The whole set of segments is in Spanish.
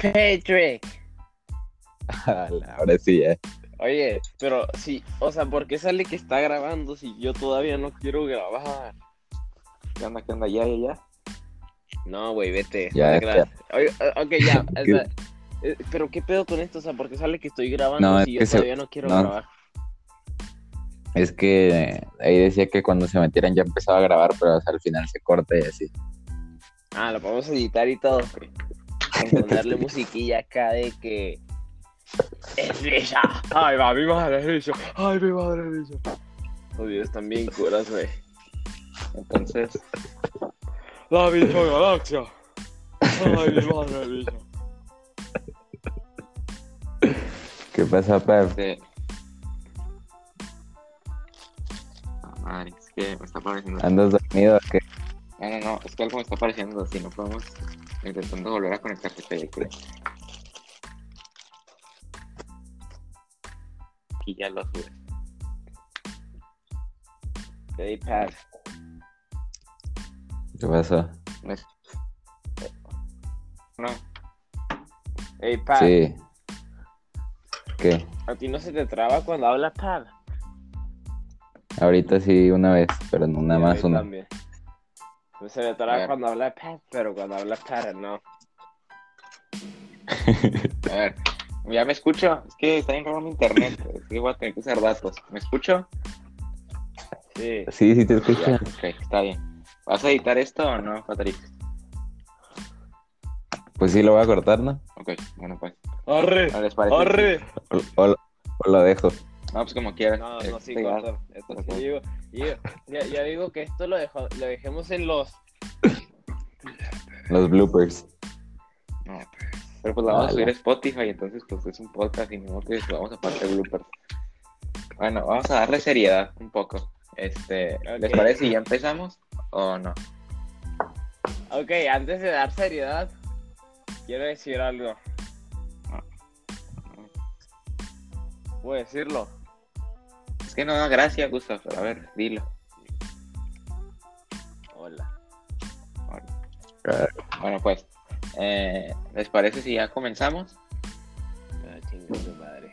Patrick. Ahora sí, eh. Oye, pero sí, o sea, ¿por qué sale que está grabando si yo todavía no quiero grabar? ¿Qué onda? ¿Qué onda? ¿Ya, ya, ya? No, güey, vete. Ya, creas. Oye, ok, ya. o sea, eh, pero ¿qué pedo con esto? O sea, ¿por qué sale que estoy grabando No, es si yo que se- todavía no quiero no. grabar? Es que ahí decía que cuando se metieran ya empezaba a grabar, pero al final se corta y así. Ah, lo podemos editar y todo. Con ponerle musiquilla acá de que. ¡Es Lisa! ¡Ay, va, mi madre es Lisa! ¡Ay, mi madre es Lisa! Oh, Dios, también curas, güey. Entonces, ¡La bicha galaxia! ¡Ay, mi madre es Lisa! ¿Qué pasa, Pep? Ah, madre, es que me está apareciendo. ¿Andas dormido o qué? No, no, no, es que algo me está apareciendo. Si no podemos intentando volver a conectarte, estoy aquí. Aquí ya lo subes. Hey, Pat. ¿Qué pasó? No. Hey, Pat. Sí. ¿Qué? ¿A ti no se te traba cuando hablas Pat? Ahorita sí una vez, pero no nada más una. también. No se me A traba ver. cuando habla Pat, pero cuando habla Pat, no. a ver. Ya me escucho. Es que está bien raro mi internet. Es que voy a tener que usar datos. ¿Me escucho? Sí. Sí, sí te Ya, escucho. ok, está bien. ¿Vas a editar esto o no, Patrick? Pues sí lo voy a cortar, ¿no? Ok, bueno, pues. ¡Arre! ¿No les parece? ¡Arre! O, o- o lo dejo. No, pues como quieras. No, no, sí, Este, ya. corta. Esto sí, digo, digo, ya, ya digo que esto lo, dejo, lo dejemos en los. Los bloopers. No, pero pues la vamos a subir a Spotify, entonces pues es un podcast y no que vamos a pasar bloopers. Bueno, vamos a darle seriedad un poco. Este, ¿les parece si ya empezamos o no? Ok, antes de dar seriedad, quiero decir algo. ¿Puedo decirlo? Es que no da gracia, Gustav, pero a ver, dilo. Hola. Bueno, pues, eh, ¿les parece si ya comenzamos? Ah, chinga tu madre.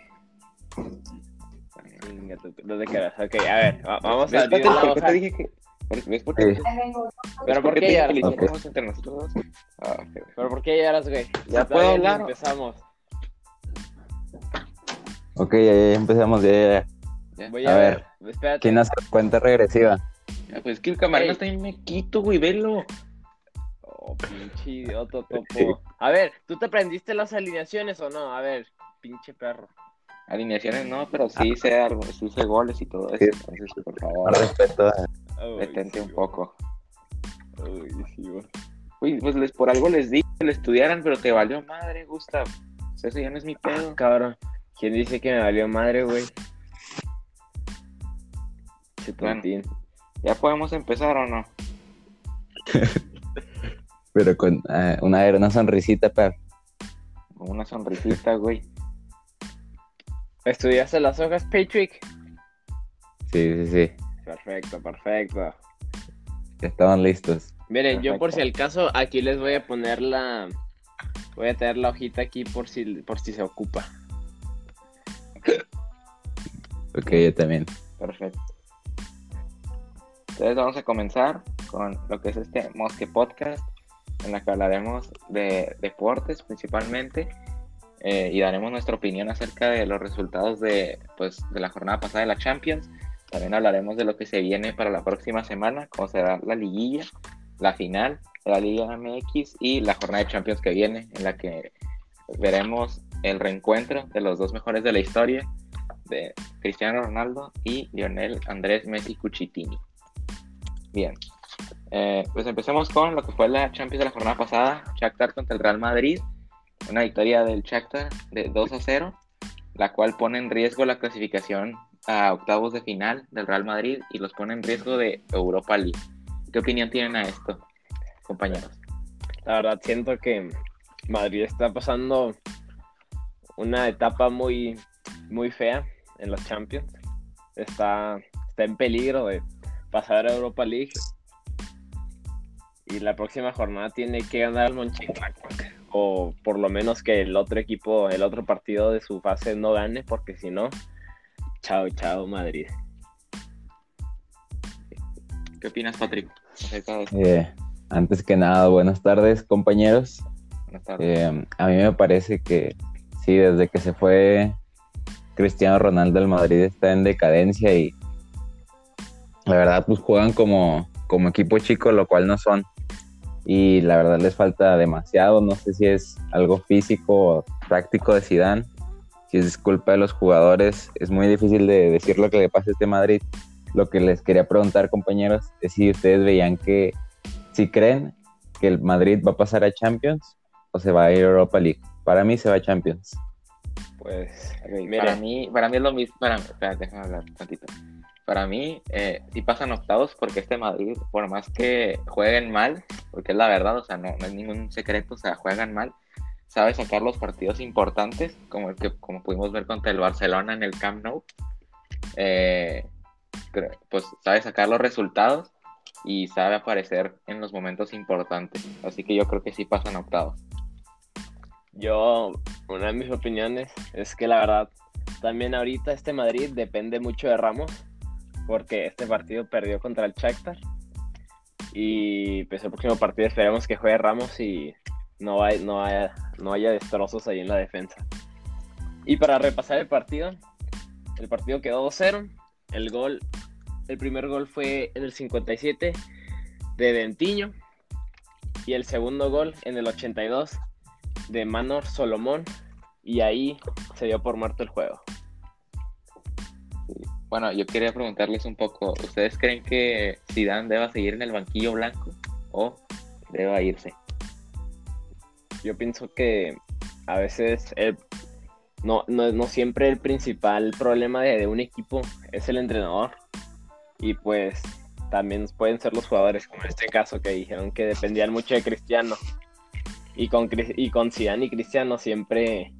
Chinga tu. No te quedas. Ok, a ver, va- vamos a ¿Ves, por qué te dije que... ¿Ves por qué? Sí. ¿ves Pero ¿por te qué dije ya? que lo Ok. hiciéramos entre nosotros dos? Ah, ok. ¿Pero por qué lloras, güey? ¿Ya Si puedo hablar? Empezamos. Ok, ya, ya empezamos. Ya, ya, ya. Voy A a, ver. ver. Espérate. ¿Quién hace cuenta regresiva? Ya, pues es que el camarón bien me quito, güey, velo. Oh, pinche idiota, topo. A ver, ¿tú te aprendiste las alineaciones o no? A ver, pinche perro. Alineaciones no, pero sí sé algo, sí sé goles y todo eso. Sí. Entonces, por favor, respeto. Uy, detente sí, un poco. Uy, sí, güey. Uy, pues les, por algo les di que lo estudiaran, pero te valió madre, Gustav. Eso ya no es mi pedo. Cabrón, ¿quién dice que me valió madre, güey? Bueno. ¿Ya podemos empezar o no? Pero con eh, una, una sonrisita. Con una sonrisita, güey. ¿Estudiaste las hojas, Patrick? Sí, sí, sí. Perfecto, perfecto. Estaban listos. Miren, yo por si al caso, aquí les voy a poner la... Voy a tener la hojita aquí por si, por si se ocupa. Ok, yo también. Perfecto. Entonces vamos a comenzar con lo que es este Mosque Podcast, en la que hablaremos de deportes principalmente eh, y daremos nuestra opinión acerca de los resultados de, pues, de la jornada pasada de la Champions. También hablaremos de lo que se viene para la próxima semana, cómo será la liguilla, la final de la Liga MX y la jornada de Champions que viene, en la que veremos el reencuentro de los dos mejores de la historia, de Cristiano Ronaldo y Lionel Andrés Messi Cuchitini. Bien, eh, pues empecemos con lo que fue la Champions de la jornada pasada, Shakhtar contra el Real Madrid, una victoria del Shakhtar de 2 a 0, la cual pone en riesgo la clasificación a octavos de final del Real Madrid y los pone en riesgo de Europa League. ¿Qué opinión tienen a esto, compañeros? La verdad siento que Madrid está pasando una etapa muy, muy fea en los Champions. Está, está en peligro de pasar a Europa League. Y la próxima jornada tiene que ganar el Mönchengladbach. o por lo menos que el otro equipo, el otro partido de su fase no gane, porque si no, chao, chao Madrid. ¿Qué opinas, Patrick? Eh, antes que nada, buenas tardes, compañeros. Buenas tardes. Eh, a mí me parece que sí, desde que se fue Cristiano Ronaldo el Madrid está en decadencia y la verdad pues juegan como, como equipo chico, lo cual no son. Y la verdad les falta demasiado, no sé si es algo físico o práctico de Zidane, si es culpa de los jugadores, es muy difícil de decir lo que le pasa a este Madrid. Lo que les quería preguntar, compañeros, es si ustedes veían que, si creen que el Madrid va a pasar a Champions o se va a ir a Europa League. Para mí se va a Champions. Pues, para mí, para mí es lo mismo. Para, déjame hablar un tantito. Para mí, eh, sí pasan octavos porque este Madrid, por más que jueguen mal, porque es la verdad, o sea, no, es ningún secreto, o sea, juegan mal, sabe sacar los partidos importantes, como el que como pudimos ver contra el Barcelona en el Camp Nou. Eh, pues sabe sacar los resultados y sabe aparecer en los momentos importantes. Así que yo creo que sí pasan octavos. Yo, una de mis opiniones es que la verdad, también ahorita este Madrid depende mucho de Ramos, porque este partido perdió contra el Shakhtar. Y pues el próximo partido esperemos que juegue Ramos y no, no haya destrozos ahí en la defensa. Y para repasar el partido, el partido quedó 2-0. El gol, el primer gol fue en el 57 de Dentiño. Y el segundo gol en el 82 de Manor Solomón y ahí se dio por muerto el juego. Bueno, yo quería preguntarles un poco, ¿ustedes creen que Zidane deba seguir en el banquillo blanco o deba irse? Yo pienso que a veces no, no, siempre el principal problema de, de un equipo es el entrenador y pues también pueden ser los jugadores, como en este caso que dijeron que dependían mucho de Cristiano y con, y con y Cristiano siempre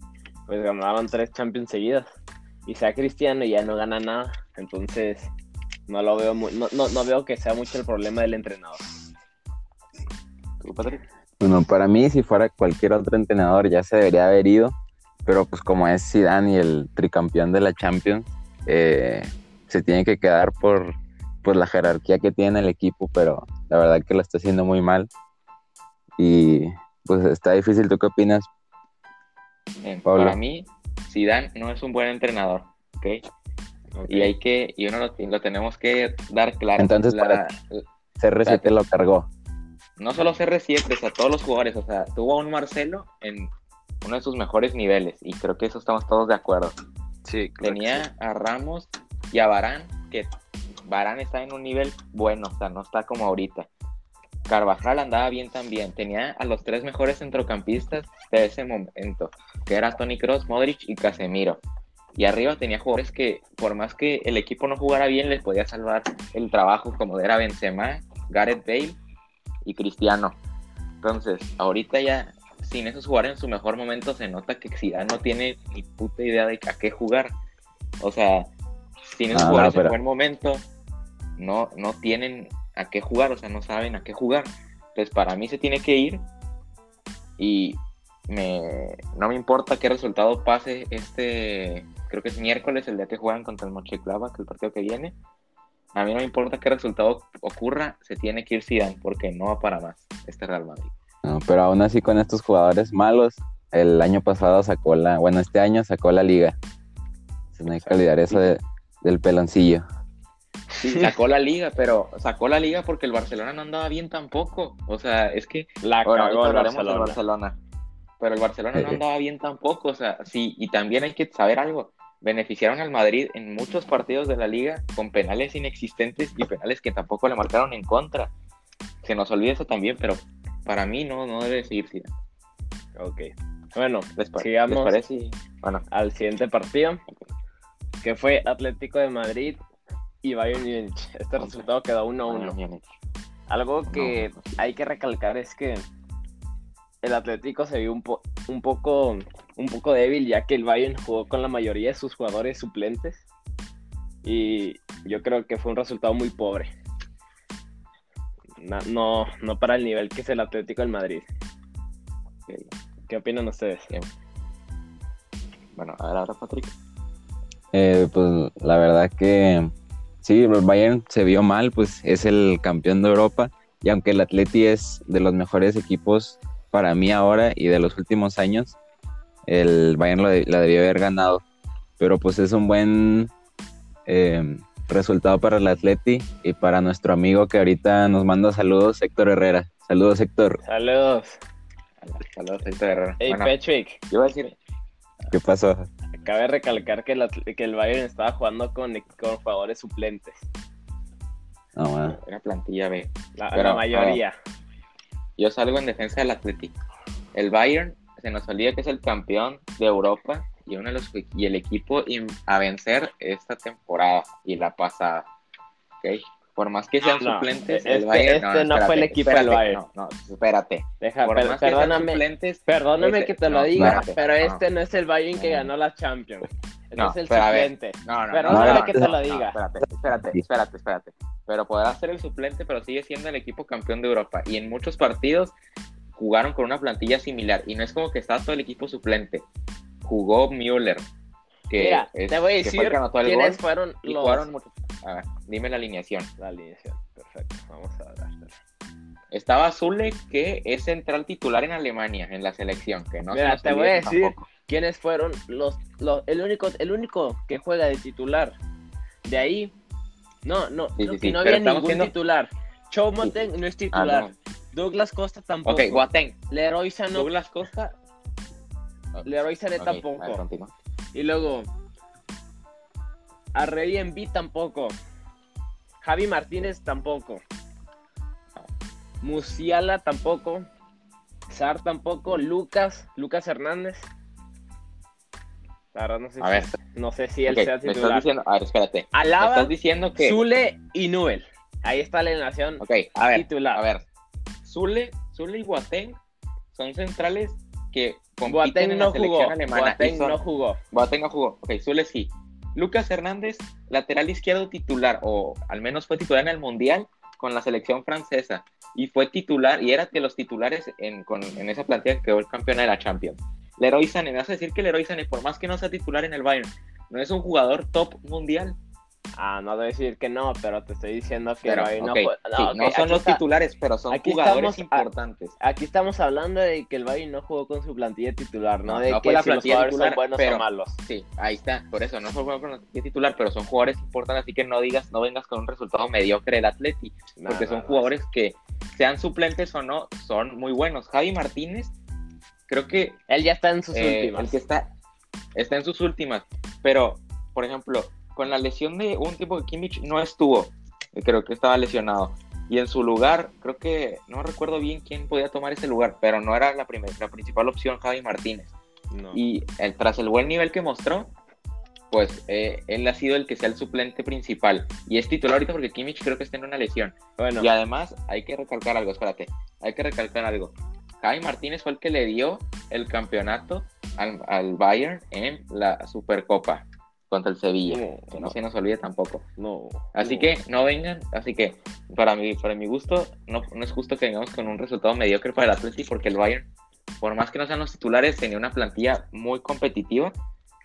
pues ganaban tres Champions seguidas. Y sea Cristiano y ya no gana nada. Entonces no lo veo muy, no, no, veo que sea mucho el problema del entrenador. Bueno, para mí si fuera cualquier otro entrenador ya se debería haber ido. Pero pues como es Zidane y el tricampeón de la Champions, eh, se tiene que quedar por, por la jerarquía que tiene el equipo, pero la verdad que lo está haciendo muy mal. Y pues está difícil. ¿Tú qué opinas? Para mí, Zidane no es un buen entrenador, ¿ok? Y hay que, y uno lo, tenemos que dar claro. Entonces, la, CR7 lo cargó. No solo CR7, o sea, todos los jugadores, o sea, tuvo a un Marcelo en uno de sus mejores niveles, y creo que eso estamos todos de acuerdo. Sí, Tenía a Ramos y a Barán, que Barán está en un nivel bueno, o sea, no está como ahorita. Carvajal andaba bien también. Tenía a los tres mejores centrocampistas de ese momento, que era Tony Cross, Modric y Casemiro. Y arriba tenía jugadores que, por más que el equipo no jugara bien, les podía salvar el trabajo, como era Benzema, Gareth Bale y Cristiano. Entonces, ahorita ya, sin esos jugadores en su mejor momento, se nota que Zidane no tiene ni puta idea de a qué jugar. O sea, sin esos ah, jugadores en buen momento, no, no tienen a qué jugar, o sea, no saben a qué jugar. Entonces, para mí se tiene que ir y me, no me importa qué resultado pase este, creo que es miércoles, el día que juegan contra el Mocheclava, que el partido que viene. A mí no me importa qué resultado ocurra, se tiene que ir Zidane porque no va para más este Real Madrid. No, pero aún así con estos jugadores malos, el año pasado sacó la, bueno, este año sacó la liga. no hay que olvidar eso del peloncillo. Sí, sacó la liga, pero sacó la liga porque el Barcelona no andaba bien tampoco. O sea, es que la cagó el Barcelona. Pero el Barcelona no andaba bien tampoco. O sea, sí, y también hay que saber algo. Beneficiaron al Madrid en muchos partidos de la liga con penales inexistentes y penales que tampoco le marcaron en contra. Se nos olvida eso también, pero para mí no, no debe seguir Zidane. Ok. Bueno, les sigamos bueno. al siguiente partido, que fue Atlético de Madrid y Bayern Múnich. Este resultado quedó 1-1. Algo que hay que recalcar es que el Atlético se vio un, un, poco, un poco débil ya que el Bayern jugó con la mayoría de sus jugadores suplentes y yo creo que fue un resultado muy pobre. No, no, para el nivel que es el Atlético del Madrid. ¿Qué opinan ustedes? Bueno, a ver ahora, Patrick. Eh, pues la verdad que sí, el Bayern se vio mal, pues es el campeón de Europa y aunque el Atleti es de los mejores equipos para mí ahora y de los últimos años, el Bayern lo, la debió haber ganado, pero pues es un buen eh, resultado para el Atleti y para nuestro amigo que ahorita nos manda saludos, Héctor Herrera. Saludos, Héctor. Saludos. Saludos, Héctor Herrera. Hey, Bueno, Patrick, yo a decir, ¿Qué pasó? Cabe recalcar que el, Atl- que el Bayern estaba jugando con, con jugadores suplentes. No, bueno. era plantilla B. La, Pero, la mayoría. Yo salgo en defensa del Atleti. El Bayern se nos olvida que es el campeón de Europa y uno de los y el equipo a vencer esta temporada y la pasada. ¿ok? Por más que sean No, suplentes, este- el Bayern este no fue el espérate, equipo del Bayern. No, no, espérate. Deja, Por per- más que sean perdóname, suplentes, perdóname este- que te lo no, diga, espérate, pero no. este no es el Bayern que No. ganó la Champions. Este No, es el suplente. No, no, Perdóname no, no, que no, te lo no, diga. espérate, espérate, espérate, espérate. Pero podrá ser el suplente, pero sigue siendo el equipo campeón de Europa. Y en muchos partidos jugaron con una plantilla similar. Y no es como que estaba todo el equipo suplente. Jugó Müller. Que Mira, es- te voy a que fue decir que el quiénes gol, fueron los... jugaron. A ver, dime la alineación. La alineación, perfecto. Vamos a ver. Estaba Zule, que es central titular en Alemania, en la selección. Que no Mira, te voy a decir tampoco. quiénes fueron los, los el único el único que juega de titular. De ahí no, no, Sí, creo sí, que sí, no había ningún viendo- titular. Choupo-Moting no es Ah, titular. no. Douglas Costa tampoco. Ok, Guateng. Leroy Sané, Douglas Costa. Leroy Sané Ok, a ver, tampoco. continúa. Y luego Arrey B tampoco. Javi Martínez tampoco. Musiala tampoco. Sar tampoco. Lucas, Lucas Hernández. La verdad no sé, A si, ver, no sé si él ok, sea me estás titular. diciendo. A ver, espérate. Me Alaba, estás diciendo que. Zule y Nubel. Ahí está la alineación Ok, a ver, titular. a ver. Zule, Zule y Boateng son centrales que compiten Boateng en no la selección jugó. alemana. Boateng son- no jugó. Boateng no jugó. Ok, Zule sí. Lucas Hernández, lateral izquierdo titular, o al menos fue titular en el Mundial con la selección francesa. Y fue titular, y era de los titulares en, con- en esa plantilla que quedó el campeón de la Champions. Leroy Sané, me vas a decir que Leroy Sané, por más que no sea titular en el Bayern, no es un jugador top mundial. Ah, no debo decir que no, pero te estoy diciendo que Pero, Leroy no fue- sí, no, no son aquí los está. titulares, pero son aquí jugadores estamos- ah, importantes. Aquí estamos hablando de que el Bayern no jugó con su plantilla titular, no, No, de no que la si los jugadores titular, son buenos pero- o malos. Sí, ahí está. Por eso no fue bueno con la plantilla titular, pero son jugadores importantes, así que no digas, no vengas con un resultado mediocre del Atleti, No, porque no, son no. jugadores que sean suplentes o no, son muy buenos. Javi Martínez, creo que Él ya está en sus eh, últimas. el que está, está en sus últimas, pero, por ejemplo, con la lesión de un tipo que Kimmich no estuvo, eh, creo que estaba lesionado. Y en su lugar, creo que no recuerdo bien quién podía tomar ese lugar, pero no era la, primer, la principal opción Javi Martínez. No. Y el- tras el buen nivel que mostró, pues eh, él ha sido el que sea el suplente principal. Y es titular ahorita porque Kimmich creo que está en una lesión. bueno, Y además hay que recalcar algo, espérate, hay que recalcar algo. Javi Martínez fue el que le dio el campeonato al, al Bayern en la Supercopa contra el Sevilla. No, que no, no. se nos olvide tampoco. no. Así no. que no vengan, así que para mi, para mi gusto, no, no es justo que vengamos con un resultado mediocre para el Atleti porque el Bayern, por más que no sean los titulares, tenía una plantilla muy competitiva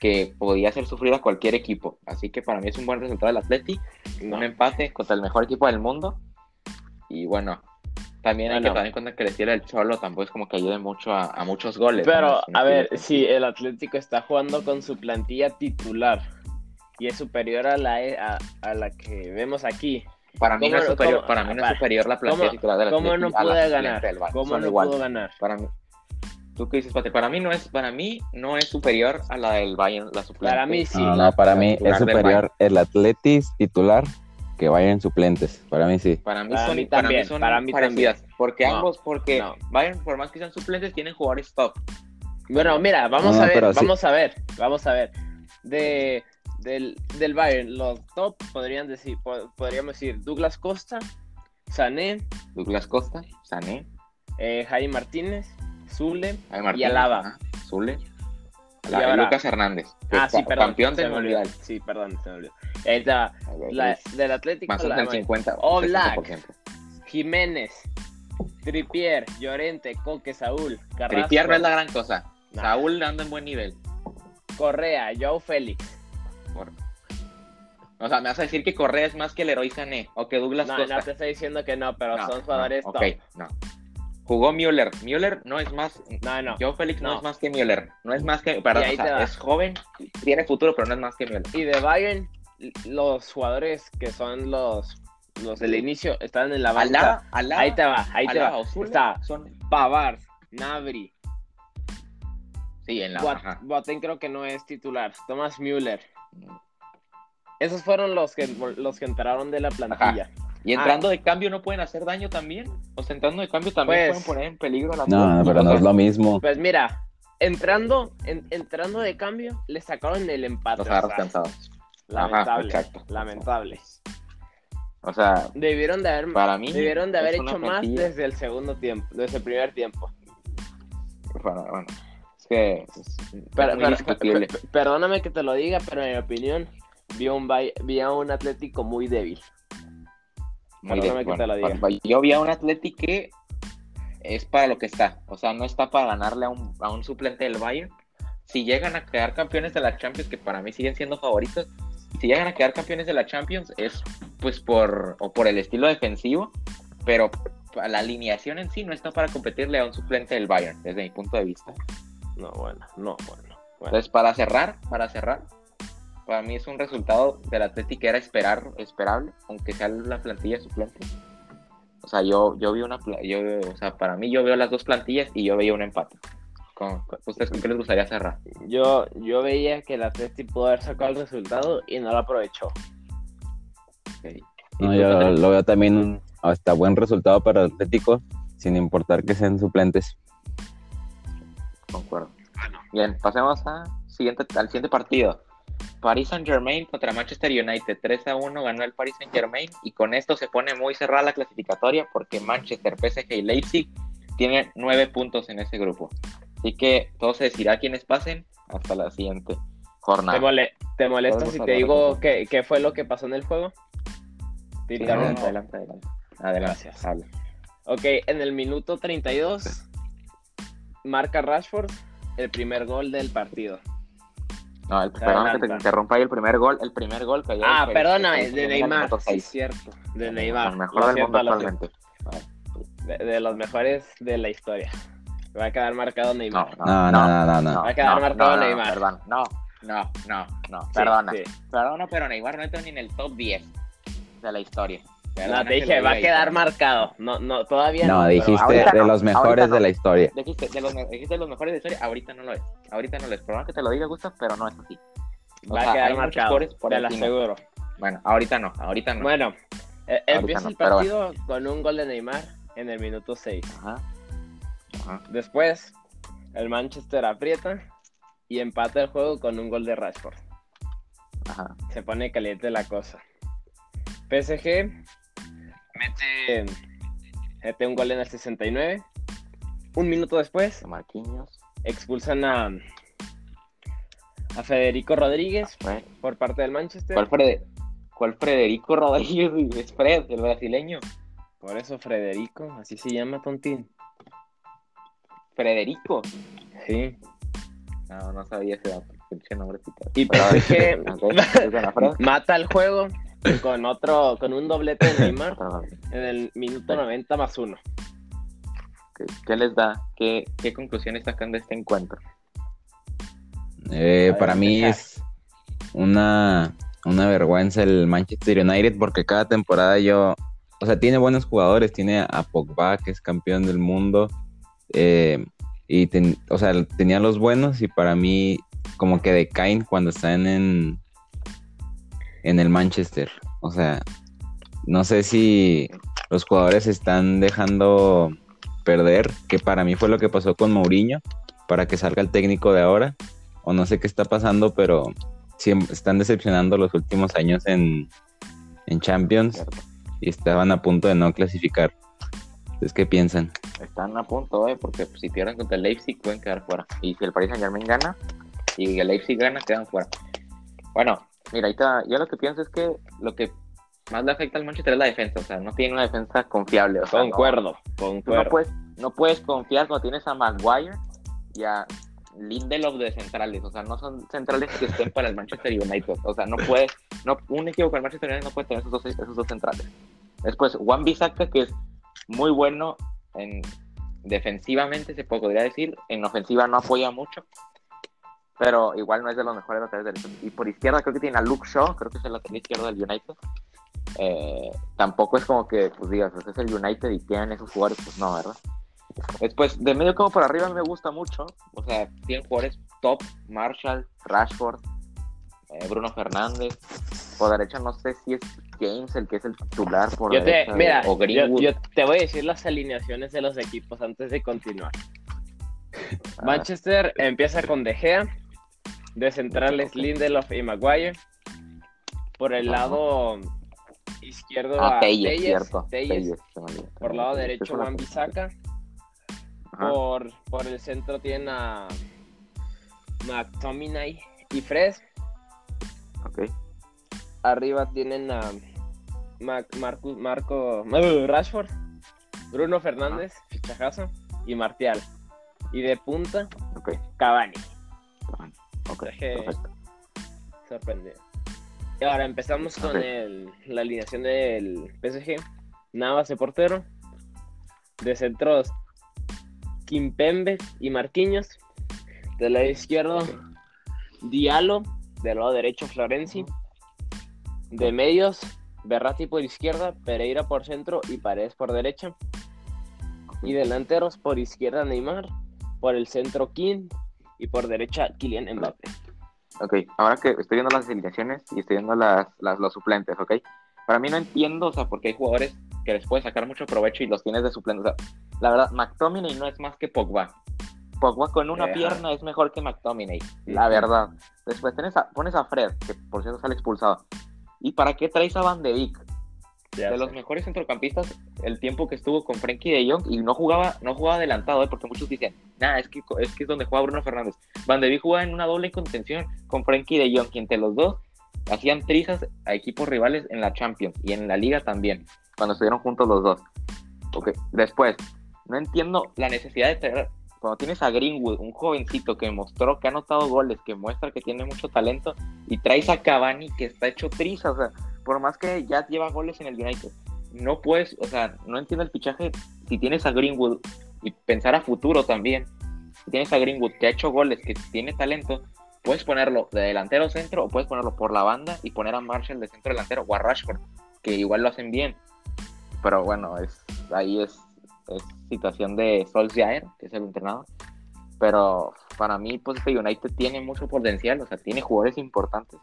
que podía hacer sufrir a cualquier equipo. Así que para mí es un buen resultado del Atleti, un empate contra el mejor equipo del mundo. Y bueno, también hay Bueno. que tener en cuenta que el estilo del Cholo tampoco es como que ayude mucho a, a muchos goles. Pero, a ver, si el Atlético está jugando con su plantilla titular y es superior a la, a, a la que vemos aquí, Para mí no es ¿Cómo- superior, cómo- para mí no es superior la plantilla ¿cómo- titular del ¿cómo Atleti no puede ganar? ¿Cómo no igual. pudo ganar? Para mí. ¿Tú qué dices, Pate? Para mí no es, para mí no es superior a la del Bayern, la suplente. Para mí sí. No, no, para mí es superior el Atletis titular que vayan suplentes. Para mí sí. Para mí Para son, mí para mí también, son para mí parecidas. Porque No, ambos, porque no. Bayern, por más que sean suplentes, tienen jugadores top. Bueno, mira, vamos No, a ver, sí. vamos a ver, vamos a ver. De, del, del Bayern, los top podrían decir, po- podríamos decir Douglas Costa, Sané, Douglas Costa, Sané, eh, Jaime Martínez, Zule y Alaba. ajá, Zule, Lucas Hernández, Ah, sí, perdón. campeón se me olvidó. Mundial. Sí, perdón, se me olvidó. Está, la, del Atlético, Más o la- menos 50 Oblak. 60%. Jiménez, Tripier, Llorente, Coque, Saúl, Carrasco. Tripier no es la gran cosa. Saúl anda en buen nivel. Correa, Joe Félix. O sea, me vas a decir que Correa es más que el héroe Sané o que Douglas no, Costa. No, te estoy diciendo que no, pero son jugadores no, no. Jugó Müller. Müller no es más. No, no. Joe Félix no, es más que Müller. No es más que. Perdón, o sea, es joven, tiene futuro, pero no es más que Müller. Y de Bayern, los jugadores que son los los del inicio están en la banca. ahí te va, ahí te va. Está son... Pavard, Nabri. Sí, en la Boateng creo que no es titular. Thomas Müller. Esos fueron los que los que entraron de la plantilla. Y entrando de cambio no pueden hacer daño también. O sea, entrando de cambio también pues, pueden poner en peligro la No, pero no es lo mismo. Pues mira, entrando, entrando de cambio, le sacaron el empate. Los cansados. Lamentable. lamentable. O sea, debieron de haber, para mí debieron de haber hecho más desde el segundo tiempo, desde el primer tiempo. Bueno, bueno. Es que perdóname que te lo diga, pero en mi opinión, vi un, vi a un Atlético muy débil. Muy débil. Que te lo diga. Yo vi a un Atlético que es para lo que está. O sea, no está para ganarle a un, a un suplente del Bayern. Si llegan a quedar campeones de la Champions, que para mí siguen siendo favoritos, si llegan a quedar campeones de la Champions es pues por, o por el estilo defensivo, pero la alineación en sí no está para competirle a un suplente del Bayern, desde mi punto de vista. No, bueno, no, bueno. Entonces, para cerrar, para cerrar, para mí es un resultado del Atlético que era esperar, esperable, aunque sea la plantilla suplente. O sea, yo, yo vi una, yo, o sea, para mí yo veo las dos plantillas y yo veía un empate. ¿Ustedes con qué les gustaría cerrar? Yo, yo veía que el Atlético pudo haber sacado el resultado y no lo aprovechó. No, yo lo veo también hasta buen resultado para el Atlético, sin importar que sean suplentes. Concuerdo. Bien, pasemos a siguiente, al siguiente partido. Paris Saint Germain contra Manchester United. 3 a 1 ganó el Paris Saint Germain y con esto se pone muy cerrada la clasificatoria porque Manchester, PSG y Leipzig tienen 9 puntos en ese grupo. Así que todo se decidirá quiénes pasen hasta la siguiente jornada. ¿Te, molesta si te digo qué, qué, fue lo que pasó en el juego? adelante, adelante, adelante. Gracias. Ok, en el minuto 32 marca Rashford el primer gol del partido. No, el, perdón que te interrumpa ahí el primer gol, el primer gol que Ah, perdóname, de Neymar, sí, cierto, de Neymar. El mejor del mundo actualmente. de, los mejores de la historia. Va a quedar marcado Neymar. No, no, no, no. Va a quedar marcado Neymar. Perdón, no, no, no, no. Perdona. Perdona, pero Neymar no entra ni en el top 10 de la historia. No, te dije, va a quedar marcado. No, no, todavía no. No, dijiste de los mejores de la historia. Dijiste de, los, dijiste de los mejores de la historia, ahorita no lo es. Ahorita no lo es. Perdona que te lo diga, Gustav, pero no es así. va a quedar marcado, por te lo aseguro. Bueno, ahorita no, ahorita no. Bueno, eh, empieza el partido con un gol de Neymar en el minuto 6. Ajá. Después, el Manchester aprieta y empata el juego con un gol de Rashford. Se pone caliente la cosa. PSG mete, mete un gol en el 69. Un minuto después, expulsan a, a Federico Rodríguez por parte del Manchester. ¿Cuál, Federico Rodríguez? Es Fred, el brasileño. Por eso Federico, así se llama Tontín. Federico. Sí. No, no sabía ese dato. nombre y PSG mata el juego con otro, con un doblete de Neymar en el minuto 90 más uno. ¿Qué les da? ¿Qué, qué conclusiones sacan de este encuentro? Eh, para mí es una, una vergüenza el Manchester United porque cada temporada yo, o sea, tiene buenos jugadores, tiene a Pogba que es campeón del mundo, eh, y, o sea, tenía los buenos y para mí como que decaen cuando están en, en el Manchester. O sea, no sé si los jugadores están dejando perder, que para mí fue lo que pasó con Mourinho, para que salga el técnico de ahora, o no sé qué está pasando, pero están decepcionando los últimos años en, en Champions y estaban a punto de no clasificar. ¿Ustedes qué piensan? Están a punto, ¿eh? porque si pierden contra el Leipzig pueden quedar fuera. Y si el Paris Saint Germain gana y el Leipzig gana, quedan fuera. Bueno, mira, ahorita yo lo que pienso es que lo que más le afecta al Manchester es la defensa. O sea, no tiene una defensa confiable. O sea, concuerdo, no, concuerdo. No puedes, no puedes confiar cuando tienes a Maguire y a Lindelof de centrales. O sea, no son centrales que estén para el Manchester United. O sea, no puedes, no, un equipo con el Manchester United no puede tener esos dos, esos dos centrales. Después, Juan Bisaca, que es muy bueno en defensivamente, se podría decir. En ofensiva no apoya mucho. Pero igual no es de los mejores laterales del Y por izquierda creo que tiene a Luke Shaw, creo que es el lateral izquierdo del United. Eh, tampoco es como que, pues digas, pues es el United y tienen esos jugadores, pues no, ¿verdad? Después, de medio como por arriba me gusta mucho. O sea, tienen jugadores top, Marshall, Rashford, eh, Bruno Fernández. Por derecha no sé si es James el que es el titular por yo te, mira, yo, te voy a decir las alineaciones de los equipos antes de continuar. Ah. Manchester empieza con De Gea, de centrales Lindelof y Maguire. Por el lado izquierdo ah, a Por el lado derecho Juan Bisaca. Por, por el centro tienen a McTominay y Fred. Ok. Arriba tienen a Marco, Marco Rashford, Bruno Fernández, fichajazo, y Martial. Y de punta, okay. Cavani. Ok, Sorprendido. Y ahora empezamos con el, la alineación del PSG. Navas de portero. De centros, Kimpembe y Marquinhos. Del lado izquierdo, Diallo. Del lado derecho, Florenzi. De medios, Berratti por izquierda, Pereira por centro y Paredes por derecha. Y delanteros por izquierda, Neymar. Por el centro, King. Y por derecha, Kylian Mbappé. Ok, ahora que estoy viendo las alineaciones y estoy viendo las, las, los suplentes, ¿ok? Para mí no entiendo, o sea, porque hay jugadores que les puedes sacar mucho provecho y los tienes de suplente. O sea, la verdad, McTominay no es más que Pogba. Pogba con una pierna es mejor que McTominay, la verdad. Después pones a Fred, que por cierto sale expulsado. ¿Y para qué traes a Van de Beek? De los mejores centrocampistas el tiempo que estuvo con Frankie de Jong y no jugaba no jugaba adelantado ¿eh? porque muchos dicen nada es que es que es donde juega Bruno Fernández Van de Beek jugaba en una doble contención con Frankie de Jong y entre los dos hacían trizas a equipos rivales en la Champions y en la Liga también cuando estuvieron juntos los dos okay. después no entiendo la necesidad de traer cuando tienes a Greenwood, un jovencito que mostró que ha anotado goles, que muestra que tiene mucho talento, y traes a Cavani que está hecho trizas, o sea, por más que ya lleva goles en el United, no puedes, o sea, no entiendo el fichaje si tienes a Greenwood y pensar a futuro también. Si tienes a Greenwood que ha hecho goles, que tiene talento, puedes ponerlo de delantero centro o puedes ponerlo por la banda y poner a Marshall de centro delantero o a Rashford, que igual lo hacen bien. Pero bueno, es ahí es, es situación de Solskjaer, que es el entrenador. Pero para mí, pues este United tiene mucho potencial, o sea, tiene jugadores importantes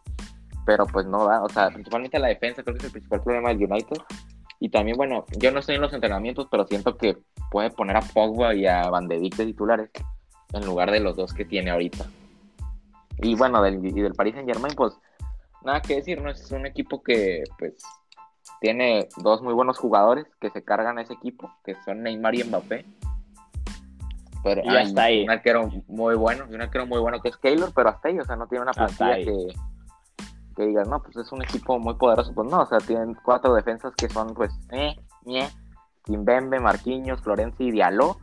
pero pues no da, o sea, principalmente la defensa creo que es el principal problema del United. Y también, bueno, yo no estoy en los entrenamientos, pero siento que puede poner a Pogba y a Van de Beek de titulares en lugar de los dos que tiene ahorita. Y bueno, del, y del Paris Saint Germain, pues nada que decir, ¿no? Es un equipo que pues tiene dos muy buenos jugadores que se cargan a ese equipo, que son Neymar y Mbappé. Pero y hasta ahí. Un arquero muy bueno, y un arquero muy bueno que es Keylor, pero hasta ahí, o sea, no tiene una plantilla que que digas, no, pues es un equipo muy poderoso. Pues no, o sea, tienen cuatro defensas que son, pues, eh, ñe, Kimbembe, Marquinhos, Florencia y Diallo.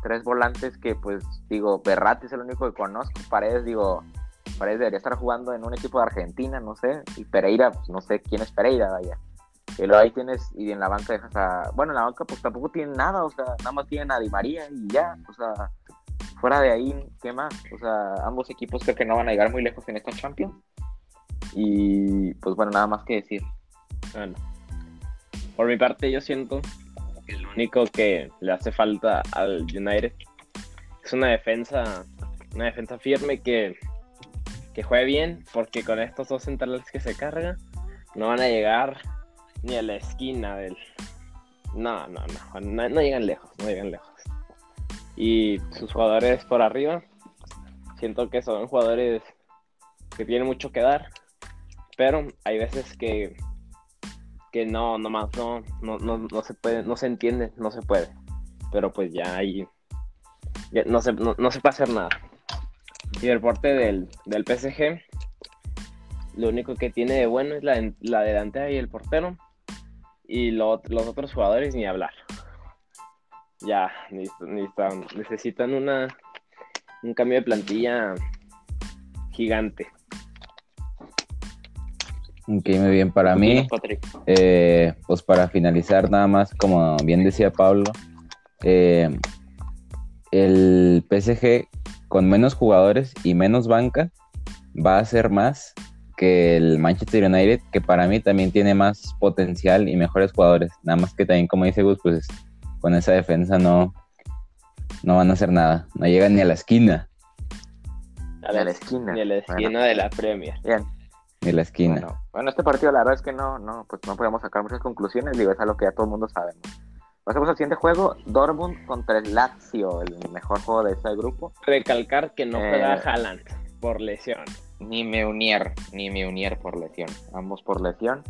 Tres volantes que, pues, digo, Berratti es el único que conozco. Paredes, digo, Paredes debería estar jugando en un equipo de Argentina, no sé. Y Pereira, pues no sé quién es Pereira, vaya. Y luego ahí tienes, y en la banca dejas a. Bueno, en la banca, pues tampoco tienen nada, o sea, nada más tienen a Di María y ya, o sea, fuera de ahí, ¿qué más? O sea, ambos equipos creo que no van a llegar muy lejos en esta Champions. Y pues bueno, nada más que decir. Bueno, por mi parte yo siento que lo único que le hace falta al United es una defensa, una defensa firme que, que juegue bien, porque con estos dos centrales que se carga no van a llegar ni a la esquina del... No, no, no, no, no llegan lejos, no llegan lejos. Y sus jugadores por arriba, siento que son jugadores que tienen mucho que dar pero hay veces que, que no, nomás no, no, no, no se puede, no se entiende, no se puede. Pero pues ya ahí no, se, no, se puede hacer nada. Y el porte del, del PSG, lo único que tiene de bueno es la, la delantera y el portero. y los otros jugadores ni hablar. Ya, necesitan, necesitan una, un cambio de plantilla gigante. Ok, muy bien. Para mí, eh, pues para finalizar nada más, como bien decía Pablo, eh, el PSG con menos jugadores y menos banca va a ser más que el Manchester United, que para mí también tiene más potencial y mejores jugadores. Nada más que también, como dice Gus, pues con esa defensa no, no van a hacer nada. No llegan ni a la esquina. A la, esquina. Ni a la esquina de la Premier. Bien. A la esquina. Bueno, este partido la verdad es que no, no, pues no podemos sacar muchas conclusiones. Digo, es algo que ya todo el mundo sabe. Pasemos al siguiente juego, Dortmund contra el Lazio, el mejor juego de este grupo. Recalcar que no juega eh, Haaland por lesión. Ni Meunier, ni Meunier por lesión. Ambos por lesión.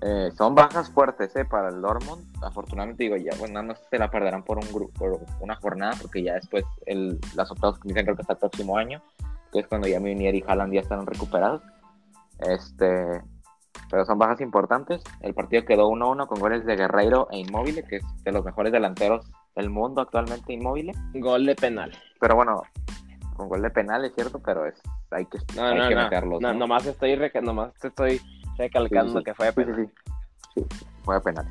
Eh, son bajas fuertes eh, para el Dortmund. Afortunadamente, digo, ya, bueno, no se la perderán por un grupo, por una jornada, porque ya después el, las dicen creo que hasta el próximo año, que es cuando ya Meunier y Haaland ya están recuperados. Este, pero son bajas importantes. El partido quedó 1-1 con goles de Guerreiro e Inmóvil, que es de los mejores delanteros del mundo actualmente Inmóvil. Gol de penal. Pero bueno, con gol de penal es cierto, pero es hay que, no, hay que meterlos. No, nomás estoy, nomás estoy recalcando que fue de penal. Sí, fue de penal.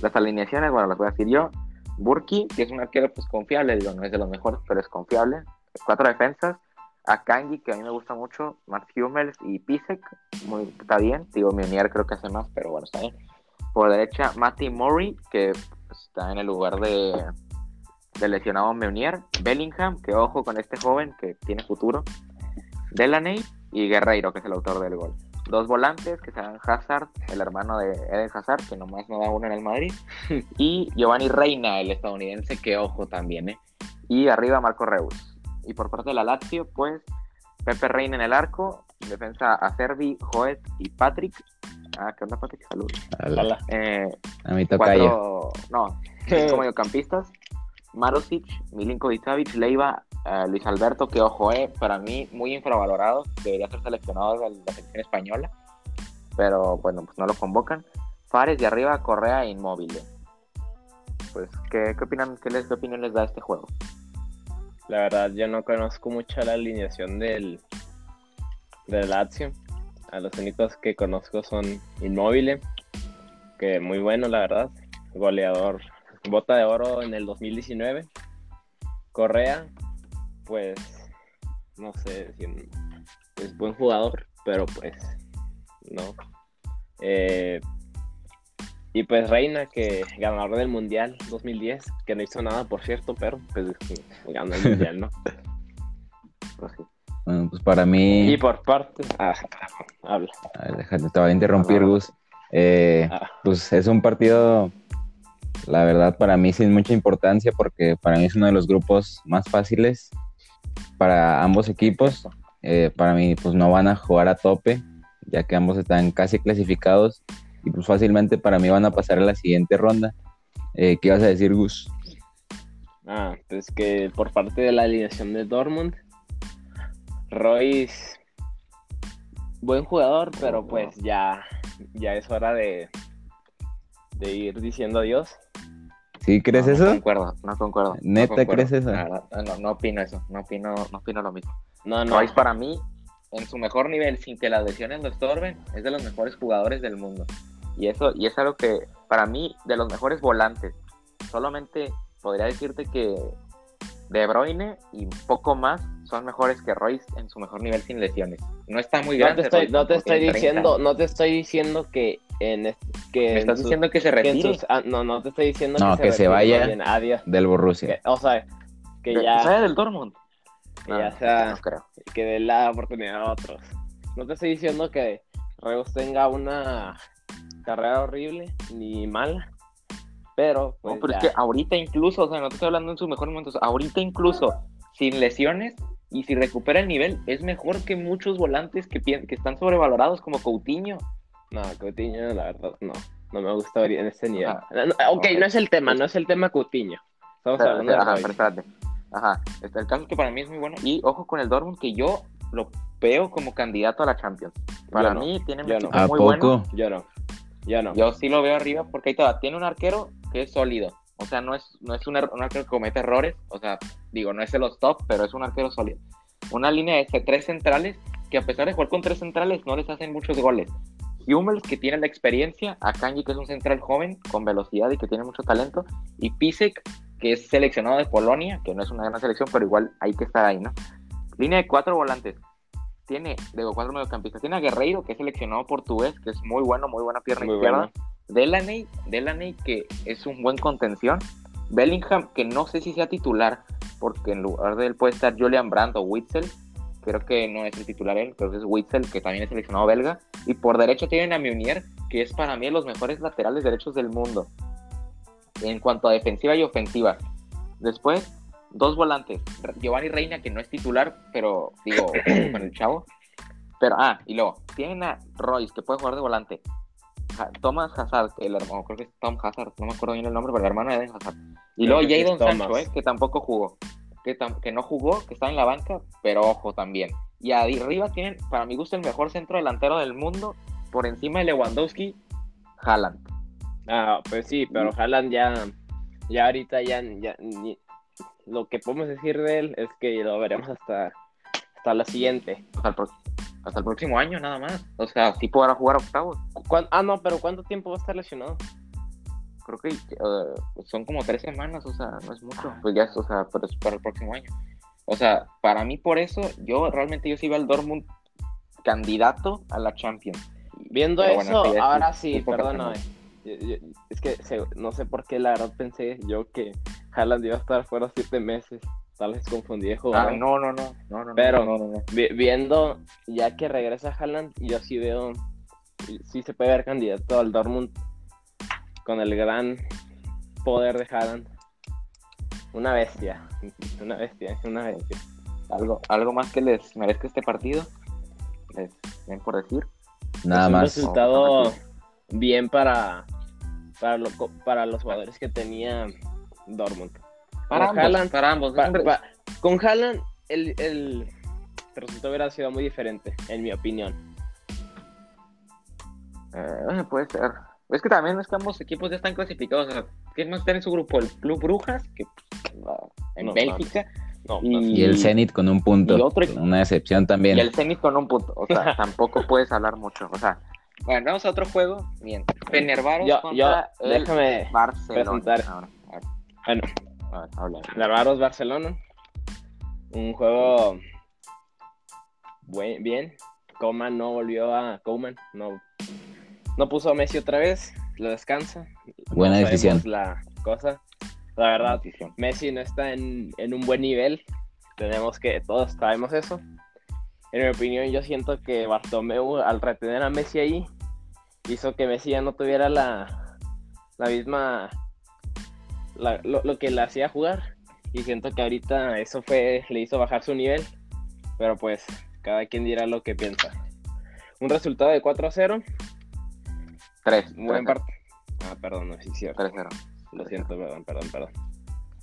Las alineaciones, bueno, las voy a decir yo. Burki, que es un arquero pues confiable, digo, no es de los mejores, pero es confiable. Cuatro defensas a Kangi, que a mí me gusta mucho, Matt Hummels y Pisek, muy, está bien, digo, Meunier creo que hace más, pero bueno, está bien. Por derecha, Matty Murray, que está en el lugar de, de lesionado Meunier, Bellingham, que ojo con este joven que tiene futuro, Delaney y Guerreiro, que es el autor del gol. Dos volantes, que serán Hazard, el hermano de Eden Hazard, que nomás no da uno en el Madrid, y Giovanni Reina, el estadounidense, que ojo también, ¿eh? Y arriba Marco Reus. Y por parte de la Lazio, pues Pepe Reina en el arco, defensa a Servi, Joet y Patrick. Ah, ¿qué onda, Patrick? Salud. Eh, a mí toca cuatro, No, cinco mediocampistas. Marosic, Milinko Savic, Leiva, eh, Luis Alberto, que ojo, eh, para mí muy infravalorado, debería ser seleccionado de la selección española, pero bueno, pues no lo convocan. Fares de arriba, Correa e Inmóvil. Pues, ¿qué, qué opinan, qué, les, qué opinión les da este juego? La verdad, yo no conozco mucho la alineación del, del Lazio. A los únicos que conozco son Inmóvil, que muy bueno, la verdad. Goleador, bota de oro en el 2019. Correa, pues, no sé es buen jugador, pero pues, no. Eh, y pues Reina, que ganador del Mundial 2010, que no hizo nada, por cierto, pero pues ganó el Mundial, ¿no? Pues bueno, pues para mí... Y por parte... Ah, habla. A ver, déjate, te voy a interrumpir, Gus. Eh, ah. Pues es un partido, la verdad, para mí sin mucha importancia, porque para mí es uno de los grupos más fáciles para ambos equipos. Eh, para mí, pues no van a jugar a tope, ya que ambos están casi clasificados y pues fácilmente para mí van a pasar a la siguiente ronda. Eh, ¿Qué vas a decir, Gus? Ah, pues que por parte de la alineación de Dortmund, Royce, buen jugador, pero pues ya, ya es hora de, de ir diciendo adiós. ¿Sí crees eso? No concuerdo, no concuerdo. ¿Neta crees eso? No, no, opino eso, no opino, no opino lo mismo. No, no. Royce para mí, en su mejor nivel, sin que las lesiones lo estorben, es de los mejores jugadores del mundo. Y eso, y es algo que para mí, de los mejores volantes, solamente podría decirte que De Bruyne y poco más son mejores que Royce en su mejor nivel sin lesiones. No está muy grande. No te estoy, diciendo, no te estoy diciendo que en que me estás diciendo que se retire. Ah, no, no te estoy diciendo que, se, vaya del Borussia. o sea, que ya que del Dortmund. Que ya sea que dé la oportunidad a otros. No te estoy diciendo que Reus tenga una carrera horrible ni mala. Pero, pues, pero es que ahorita incluso, o sea, no te estoy hablando en sus mejores momentos, ahorita incluso sin lesiones y si recupera el nivel, es mejor que muchos volantes que, que están sobrevalorados como Coutinho. No, Coutinho, la verdad, no. No me gusta en ese nivel. ok, no es el tema, no es el tema Coutinho. Estamos hablando ajá, espérate. Ajá, el caso que para mí es muy bueno. Y ojo con el Dortmund, que yo lo veo como candidato a la Champions. Para mí tiene un muy bueno. Yo no. Yo no. Yo sí lo veo arriba porque ahí está. Tiene un arquero que es sólido. O sea, no es, no es un, arquero que comete errores. O sea, digo, no es de los top, pero es un arquero sólido. Una línea de tres centrales que a pesar de jugar con tres centrales no les hacen muchos goles. Hummels, que tiene la experiencia, Akanji, que es un central joven con velocidad y que tiene mucho talento, y Pisek, que es seleccionado de Polonia, que no es una gran selección, pero igual hay que estar ahí, ¿no? Línea de cuatro volantes. Tiene, digo, cuatro mediocampistas. Tiene a Guerreiro, que es seleccionado portugués, que es muy bueno, muy buena pierna izquierda. Delaney, Delaney, que es un buen contención. Bellingham, que no sé si sea titular, porque en lugar de él puede estar Julian Brandt o Witzel. Creo que no es el titular él, creo que es Witzel, que también es seleccionado belga. Y por derecho tienen a Meunier, que es para mí de los mejores laterales derechos del mundo. En cuanto a defensiva y ofensiva. Después, dos volantes. Giovanni Reina, que no es titular, pero digo, con el chavo. Pero, ah, y luego, tienen a Royce, que puede jugar de volante. Thomas Hazard, el hermano, creo que es Tom Hazard, no me acuerdo bien el nombre, pero el hermano de Hazard. Y luego Jadon Sancho, eh, que tampoco jugó. Que, que no jugó, que está en la banca, pero ojo también. Y arriba tienen, para mi gusto, el mejor centro delantero del mundo, por encima de Lewandowski, Haaland. Ah, pues sí, pero Haaland ya, ya ahorita ya, ya lo que podemos decir de él es que lo veremos hasta, hasta la siguiente. Hasta el, próximo año nada más. O sea, sí podrá jugar octavos. Ah, no, pero ¿cuánto tiempo va a estar lesionado? Creo que uh, son como tres semanas, o sea, no es mucho. Pues ya, o sea, pero es para el próximo año. O sea, para mí por eso, yo realmente yo sí iba al Dortmund candidato a la Champions. Viendo eso, ahora sí, es que no sé por qué la verdad pensé yo que Haaland iba a estar fuera siete meses. Tal vez confundí de jugador. Ah, no, no, no, no, no. Pero no, viendo ya que regresa Haaland, yo sí veo, sí se puede ver candidato al Dortmund con el gran poder de Haaland. Una bestia, una bestia, una bestia. ¿Algo, algo más que les merezca este partido? ¿Les ven por decir? Nada más. Un resultado bien para, para, para los jugadores que tenía Dortmund. Para ambos, para ambos. con Haaland el, el resultado hubiera sido muy diferente, en mi opinión. Eh, puede ser. Es que también es que ambos equipos ya están clasificados. O sea, ¿Quién más está en su grupo? El Club Brujas, que en Bélgica. y, el Zenit con un punto. una excepción también. Y el Zenit con un punto. O sea, tampoco puedes hablar mucho. O sea, bueno, vamos a otro juego. Bien. Fenerbaros contra el déjame Barcelona. Presentar. Bueno, Fenerbaros Barcelona. Un juego buen, bien. Coman no volvió a Coman, no, no puso a Messi otra vez, lo descansa. Buena decisión. La cosa. La verdad, Messi no está en, en un buen nivel. Tenemos que, todos sabemos eso en mi opinión, yo siento que Bartomeu, al retener a Messi ahí, hizo que Messi ya no tuviera la, la misma. lo, que le hacía jugar. Y siento que ahorita eso fue le hizo bajar su nivel. Pero pues, cada quien dirá lo que piensa. Un resultado de 4 a 0. 3. Buen partido. Ah, perdón, no, sí, cierto. 3 0. Lo siento, perdón, perdón, perdón.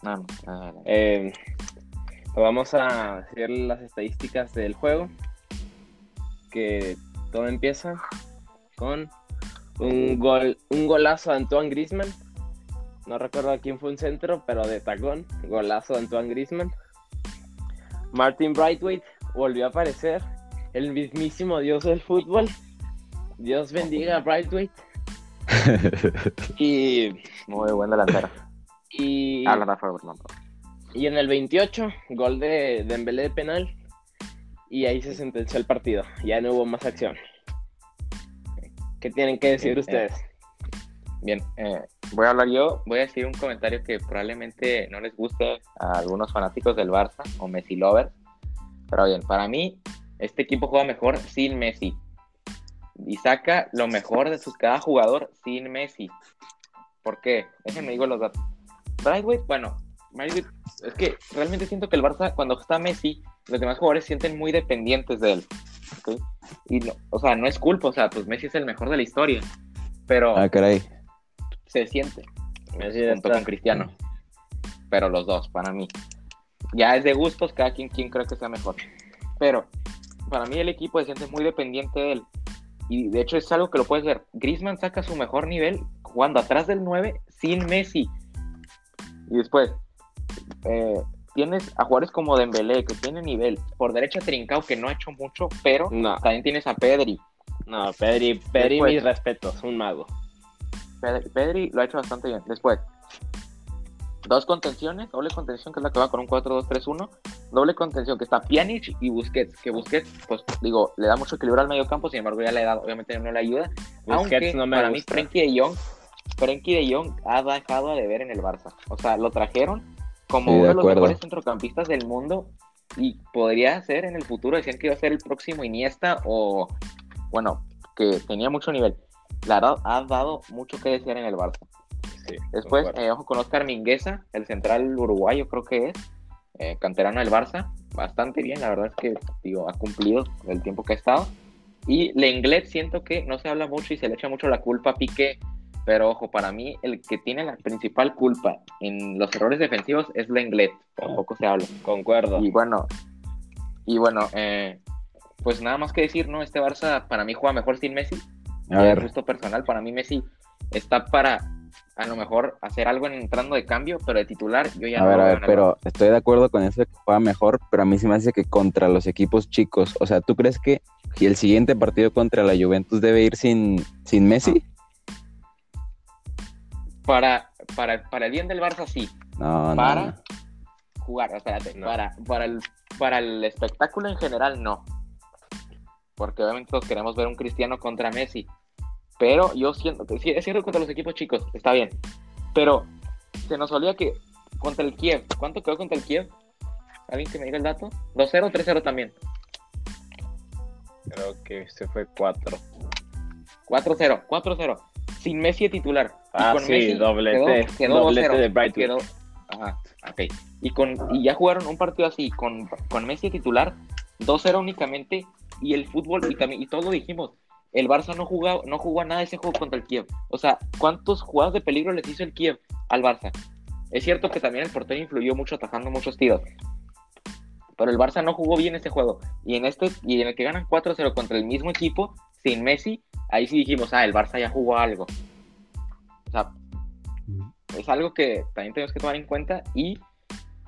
No, no, no, no. Eh, Vamos a hacer las estadísticas del juego. Que todo empieza con un gol, un golazo de Antoine Grisman. No recuerdo a quién fue un centro, pero de tacón. Golazo de Antoine Grisman. Martin Brightwaite volvió a aparecer. El mismísimo dios del fútbol. Dios bendiga a Brightwaite. y. Muy buen delantero. Y. Ah, y en el 28, gol de Dembélé de penal. Y ahí se sentenció el partido. Ya no hubo más acción. ¿Qué tienen que decir ustedes? Bien, eh, voy a hablar yo. Voy a decir un comentario que probablemente no les guste a algunos fanáticos del Barça o Messi lovers. Pero bien, para mí, este equipo juega mejor sin Messi. Y saca lo mejor de sus cada jugador sin Messi. ¿Por qué? Déjenme digo los datos. Brightway, bueno, es que realmente siento que el Barça, cuando está Messi, los demás jugadores se sienten muy dependientes de él. Y no, o sea, no es culpa, o sea, pues Messi es el mejor de la historia. Pero. Ah, caray. Se siente. Messi junto con Cristiano. Pero los dos, para mí. Ya es de gustos, cada quien, quien cree que sea mejor. Pero, para mí el equipo se siente muy dependiente de él. y de hecho es algo que lo puedes ver. Griezmann saca su mejor nivel jugando atrás del 9 sin Messi. Y después, eh, tienes a jugadores como Dembélé, que tiene nivel. Por derecha Trincao, que no ha hecho mucho, pero también tienes a Pedri. No, Pedri, Pedri mis respetos, un mago. Pedri, lo ha hecho bastante bien. Después, dos contenciones, doble contención, que es la que va con un 4-2-3-1. Doble contención, que está Pjanic y Busquets. Que Busquets, pues digo, le da mucho equilibrio al medio campo, sin embargo, ya le da, obviamente no le ayuda. Busquets no me para mí, Frenkie de Jong, Frenkie de Jong ha dejado de ver en el Barça. O sea, lo trajeron como uno de los mejores centrocampistas del mundo y podría ser en el futuro, decían que iba a ser el próximo Iniesta o, bueno, que tenía mucho nivel. La verdad, ha dado mucho que decir en el Barça. Después, eh, ojo con Oscar Mingueza, el central uruguayo creo que es, eh, canterano del Barça, bastante bien, la verdad es que digo, ha cumplido el tiempo que ha estado. Y Lenglet siento que no se habla mucho y se le echa mucho la culpa a Piqué pero ojo, para mí el que tiene la principal culpa en los errores defensivos es Lenglet. Tampoco se habla. Concuerdo. Y bueno, y bueno, eh, pues nada más que decir, ¿no? Este Barça para mí juega mejor sin Messi. A ver. Gusto personal, para mí Messi está para a lo mejor hacer algo entrando de cambio, pero de titular yo ya a Ver, a ver, pero estoy de acuerdo con eso de que juega mejor, pero a mí se me hace que contra los equipos chicos, o sea, ¿tú crees que el siguiente partido contra la Juventus debe ir sin, sin Messi? Para, para, para el bien del Barça, sí. No, para jugar, espérate, para, para, el, para el espectáculo en general, no. Porque obviamente todos queremos ver un Cristiano contra Messi. Pero yo siento que sí, es cierto contra los equipos chicos, está bien. Pero se nos olvida que contra el Kiev, ¿cuánto quedó contra el Kiev? ¿Alguien que me diga el dato? ¿2-0 o 3-0 también? Creo que se fue 4. 4-0, 4-0 sin Messi de titular. Ah, y con sí, doblete, quedó, doblete de Brighton. ajá, ok. Y, con, y ya jugaron un partido así, con, con Messi de titular, 2-0 únicamente, y el fútbol, y también, y todo lo dijimos, el Barça no jugó, no jugó nada ese juego contra el Kiev. O sea, ¿cuántos jugados de peligro les hizo el Kiev al Barça? Es cierto que también el portero influyó mucho atajando muchos tiros. Pero el Barça no jugó bien ese juego. Y en este, y en el que ganan 4-0 contra el mismo equipo, sin Messi, ahí sí dijimos, ah, el Barça ya jugó algo. O sea, es algo que también tenemos que tomar en cuenta y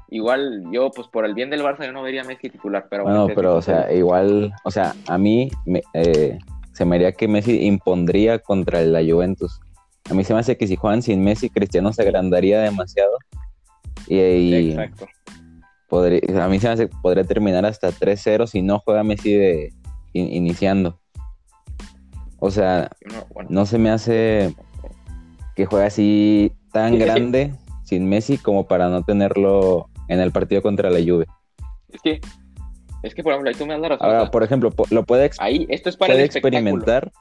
igual yo, pues por el bien del Barça, yo no vería a Messi titular, pero... Bueno, pero o sea, igual, o sea, a mí eh, se me haría que Messi impondría contra la Juventus. A mí se me hace que si juegan sin Messi, Cristiano se agrandaría demasiado. Y, Exacto. Podría, a mí se me hace que podría terminar hasta 3-0 si no juega Messi de, iniciando. O sea, no, se me hace que juegue así tan grande sin Messi como para no tenerlo en el partido contra la Juve. Es que, es que por ejemplo, ahí tú me das la razón. Ahora, por ejemplo, lo puede, ahí, esto es para experimentar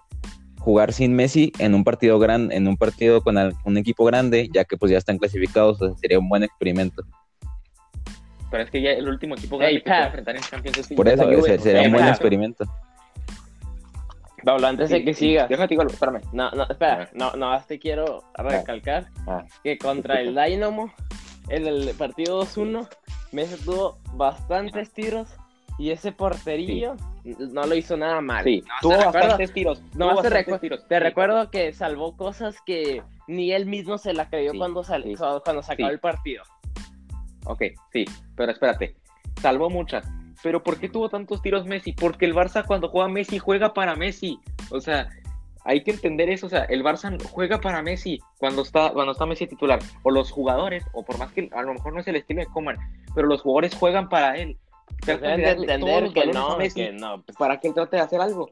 jugar sin Messi en un partido gran, en un partido con un equipo grande, ya que pues ya están clasificados, o sea, sería un buen experimento. Pero es que ya el último equipo grande que enfrentar en Champions es Por eso, sería un buen experimento. Pablo, antes de que sigas. Déjate igual, espérame. No, no, espera. No, no, te quiero recalcar ah. que contra el Dynamo, en el partido 2-1, Messi tuvo bastantes tiros y ese porterillo no lo hizo nada mal. Sí, tuvo bastantes tiros. No, te, tiros. te recuerdo que salvó cosas que ni él mismo se la creyó cuando, salió, cuando sacó el partido. Ok, sí, pero espérate. Salvó muchas pero ¿por qué tuvo tantos tiros Messi? Porque el Barça cuando juega Messi juega para Messi. O sea, hay que entender eso. O sea, el Barça juega para Messi cuando está, cuando está Messi titular. O los jugadores, o por más que a lo mejor no es el estilo de Coman, pero los jugadores juegan para él. Pues de entender que no, que no. Pues. Para que él trate de hacer algo.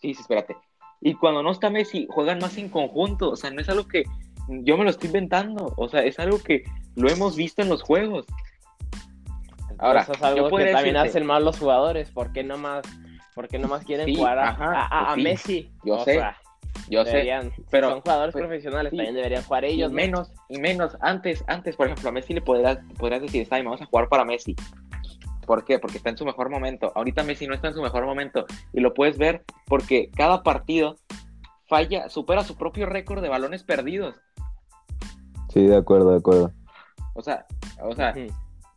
Sí, sí, espérate. Y cuando no está Messi, juegan más en conjunto. O sea, no es algo que yo me lo estoy inventando. O sea, es algo que lo hemos visto en los juegos. Ahora, eso es algo que también hacen mal los jugadores. ¿Por qué no más, más quieren jugar a, pues Messi? Yo sé. yo sé, pero son jugadores pues, profesionales, también deberían jugar ellos. Y menos, y menos, antes, antes, por ejemplo, a Messi le podrías, podrías decir, está vamos a jugar para Messi. ¿Por qué? Porque está en su mejor momento. Ahorita Messi no está en su mejor momento. Y lo puedes ver porque cada partido falla, supera su propio récord de balones perdidos. Sí, de acuerdo, de acuerdo. O sea, o sea,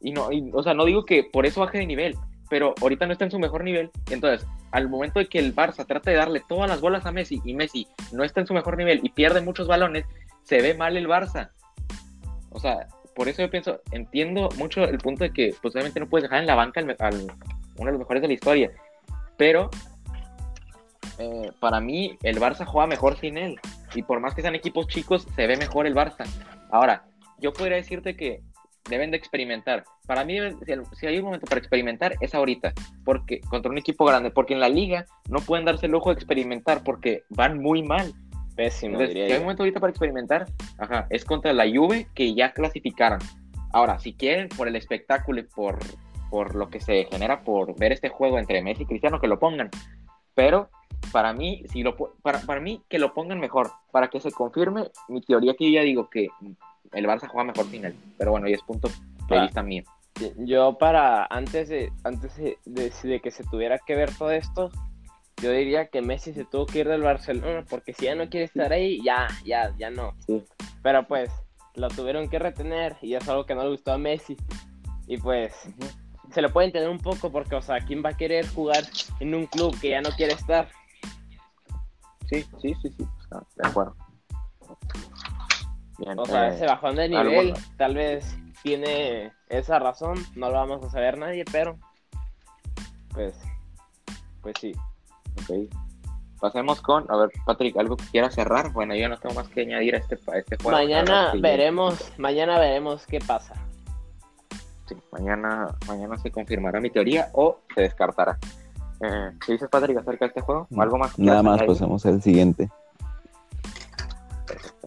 y no, o sea, no digo que por eso baje de nivel, pero ahorita no está en su mejor nivel. Entonces, al momento de que el Barça trata de darle todas las bolas a Messi y Messi no está en su mejor nivel y pierde muchos balones, se ve mal el Barça. O sea, por eso yo pienso, entiendo mucho el punto de que pues obviamente no puedes dejar en la banca al, uno de los mejores de la historia, pero eh, para mí el Barça juega mejor sin él y por más que sean equipos chicos, se ve mejor el Barça. Ahora, yo podría decirte que deben de experimentar. Para mí, si hay un momento para experimentar, es ahorita, porque contra un equipo grande, porque en la liga no pueden darse el lujo de experimentar porque van muy mal. Pésimo. si hay un momento ahorita para experimentar, ajá, es contra la Juve que ya clasificaron. Ahora, si quieren, por el espectáculo y por, por lo que se genera por ver este juego entre Messi y Cristiano, que lo pongan. Pero para mí, si lo, para, para mí, que lo pongan mejor, para que se confirme mi teoría que yo ya digo que el Barça juega mejor final. Pero bueno, y es punto de vista mío. Yo para, antes de, antes de, que se tuviera que ver todo esto, yo diría que Messi se tuvo que ir del Barcelona, porque si ya no quiere estar ahí, ya, ya, ya no. Pero pues, lo tuvieron que retener y es algo que no le gustó a Messi. Y pues, se lo puede entender un poco porque, o sea, ¿quién va a querer jugar en un club que ya no quiere estar? Sí, sí, sí, sí, de acuerdo o sea, ese bajón de nivel tal vez tiene esa razón, no lo vamos a saber nadie, pero pues, pues sí. Ok. Pasemos con, a ver, Patrick, algo que quiera cerrar. Bueno, yo no tengo más que añadir a este, este juego. Mañana veremos, mañana veremos qué pasa. Sí, mañana, mañana se confirmará mi teoría o se descartará. Eh, ¿Qué dices, Patrick, acerca de este juego? ¿Algo más? Nada más, pasemos al siguiente.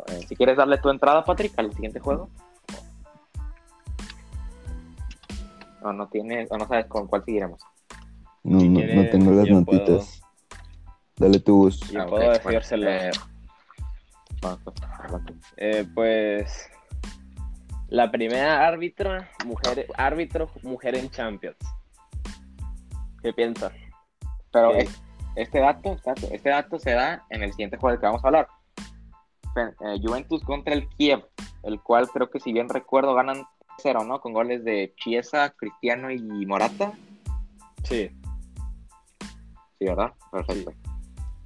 Eh, si quieres darle tu entrada, Patrick, al siguiente juego. No, no tienes, o no sabes con cuál seguiremos. No, no, tengo las notitas. Dale tu bus. Yo ah, puedo decírselo. Eh, eh, pues la primera árbitra, mujer, árbitro, mujer en Champions. ¿Qué piensas? Pero este dato, este dato se da en el siguiente juego del que vamos a hablar. Eh, Juventus contra el Kiev, el cual creo que si bien recuerdo ganan 0, ¿no? Con goles de Chiesa, Cristiano y Morata. Sí. Sí, ¿verdad? Perfecto.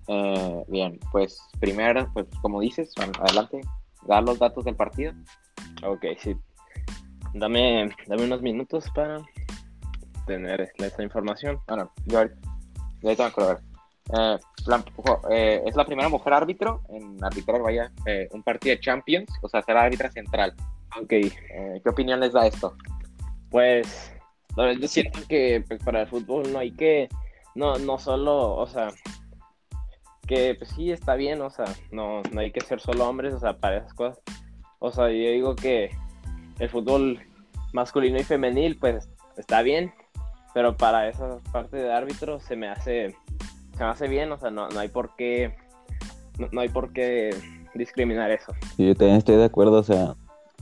Eh, bien, pues primero, pues como dices, adelante, dar los datos del partido. Ok, sí. Dame, dame unos minutos para tener esta información. Bueno, yo ahorita, yo tengo Eh, eh, es la primera mujer árbitro en arbitrar, vaya, eh, un partido de Champions, o sea, ser árbitra central. Ok. ¿Qué opinión les da esto? Pues, yo siento que pues, para el fútbol no hay que, no, no solo, o sea, que pues sí está bien, o sea, no, no hay que ser solo hombres, o sea, para esas cosas. O sea, yo digo que el fútbol masculino y femenil, pues está bien, pero para esa parte de árbitro se me hace se me hace bien, o sea, no, no hay por qué, no, hay por qué discriminar eso. yo también estoy de acuerdo, o sea,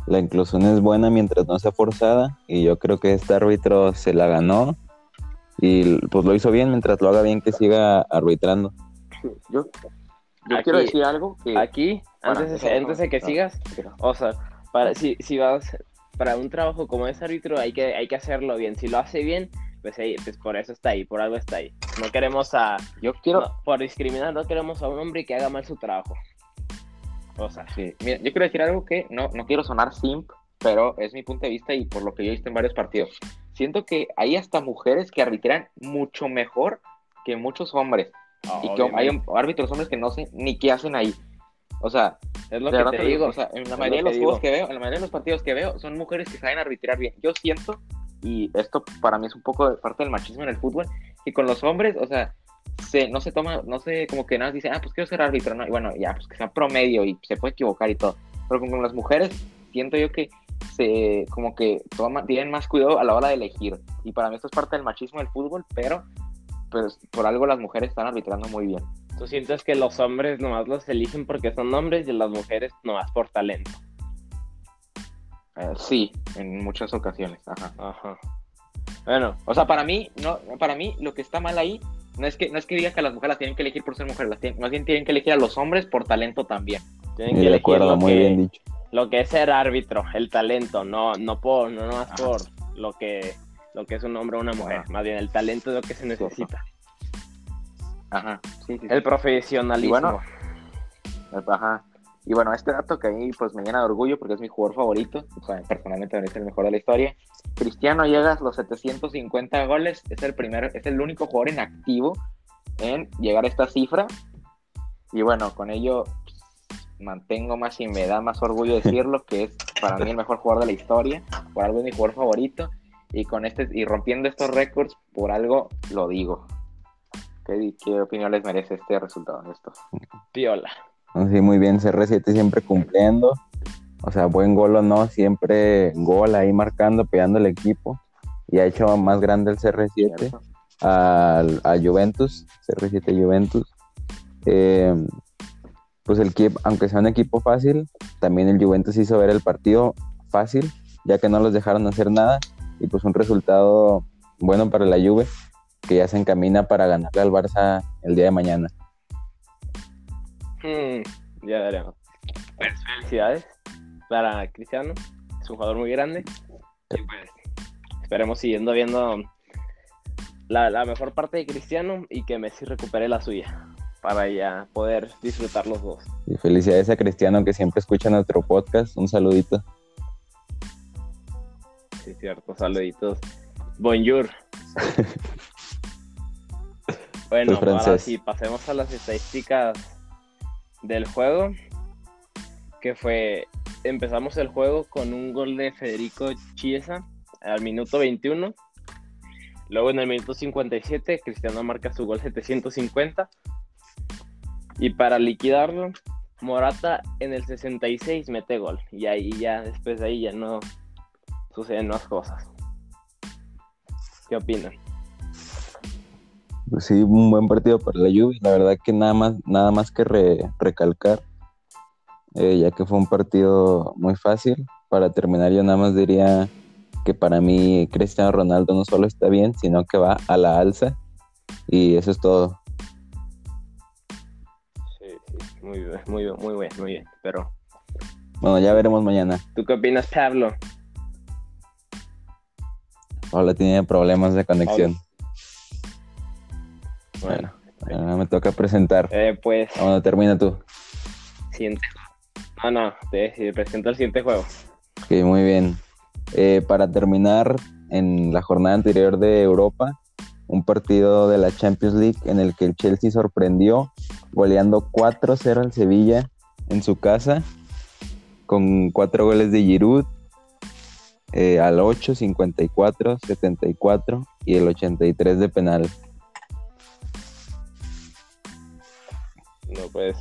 la inclusión es buena mientras no sea forzada y yo creo que este árbitro se la ganó y pues lo hizo bien, mientras lo haga bien que siga arbitrando. Yo, quiero decir algo que... Aquí, antes, de, antes de que sigas, o sea, para, si, si vas para un trabajo como ese árbitro hay que, hay que hacerlo bien, si lo hace bien, pues, pues, por eso está ahí, por algo está ahí. No queremos a, yo quiero, por discriminar, no queremos a un hombre que haga mal su trabajo. O sea, sí. Mira, yo quiero decir algo que no, no quiero sonar simp, pero es mi punto de vista y por lo que yo he visto en varios partidos. Siento que hay hasta mujeres que arbitran mucho mejor que muchos hombres. Ah, y que hay árbitros hombres que no sé ni qué hacen ahí. O sea, es lo que te digo. O sea, en la mayoría de los juegos que veo, en la mayoría de los partidos que veo, son mujeres que saben arbitrar bien. Yo siento y esto para mí es un poco parte del machismo en el fútbol, y con los hombres, o sea, se, no se toma, no sé, como que nada dice, ah, pues quiero ser árbitro, ¿no? Y bueno, ya, pues que sea promedio y se puede equivocar y todo. Pero con las mujeres, siento yo que se, como que toma, tienen más cuidado a la hora de elegir. Y para mí esto es parte del machismo del fútbol, pero pues por algo las mujeres están arbitrando muy bien. ¿Tú sientes que los hombres nomás los eligen porque son hombres y las mujeres nomás por talento? Eh, sí, en muchas ocasiones. Ajá. Ajá. Bueno, o sea, para mí, no, para mí lo que está mal ahí no es que no es que diga que las mujeres las tienen que elegir por ser mujeres, las más bien tienen que elegir a los hombres por talento también. Tienen que lo muy que, bien dicho. Lo que es ser árbitro, el talento, no no por no más por lo que lo que es un hombre o una mujer, más bien el talento es lo que se necesita. Ajá, sí, sí. El profesionalismo. Bueno, ajá. Y bueno, este dato que a mí pues me llena de orgullo porque es mi jugador favorito, o sea, personalmente me el mejor de la historia. Cristiano llega a los 750 goles, es el primer, es el único jugador en activo en llegar a esta cifra. Y bueno, con ello pues, mantengo más y me da más orgullo decirlo que es para mí el mejor jugador de la historia, por algo es mi jugador favorito y con este y rompiendo estos récords por algo lo digo. ¿Qué, qué opinión les merece este resultado esto? Piola. Sí, muy bien, CR7 siempre cumpliendo. O sea, buen gol o no, siempre gol ahí marcando, pegando el equipo. Y ha hecho más grande el CR7 a, Juventus, CR7 Juventus. Eh, pues el equipo, aunque sea un equipo fácil, también el Juventus hizo ver el partido fácil, ya que no los dejaron hacer nada. Y pues un resultado bueno para la Juve, que ya se encamina para ganarle al Barça el día de mañana. Mm, ya daremos. Pues, felicidades para Cristiano. Es un jugador muy grande. Y pues esperemos siguiendo viendo la, mejor parte de Cristiano y que Messi recupere la suya para ya poder disfrutar los dos. Y felicidades a Cristiano que siempre escucha nuestro podcast. Un saludito. Sí, cierto, saluditos. Bonjour. bueno, ahora sí, pasemos a las estadísticas del juego, que fue, empezamos el juego con un gol de Federico Chiesa al minuto 21. Luego en el minuto 57, Cristiano marca su gol 750. Y para liquidarlo, Morata en el 66 mete gol. Y ahí ya, después de ahí ya no suceden más cosas. ¿Qué opinan? Pues sí, un buen partido para la Juve. La verdad que nada más, nada más que recalcar, eh, ya que fue un partido muy fácil. Para terminar, yo nada más diría que para mí Cristiano Ronaldo no solo está bien, sino que va a la alza. Y eso es todo. Sí, sí, muy bien, muy bien, muy bien, muy bien. Pero. Bueno, ya veremos mañana. ¿Tú qué opinas, Pablo? Pablo tiene problemas de conexión. Bueno, me toca presentar. Eh, pues. Cuando termina tú. Siguiente. No, no, te, presento el siguiente juego. Ok, muy bien. Eh, para terminar, en la jornada anterior de Europa, un partido de la Champions League en el que el Chelsea sorprendió goleando 4-0 al Sevilla en su casa, con cuatro goles de Giroud, eh, al 8, 54, 74 y el 83 de penal. No, pues.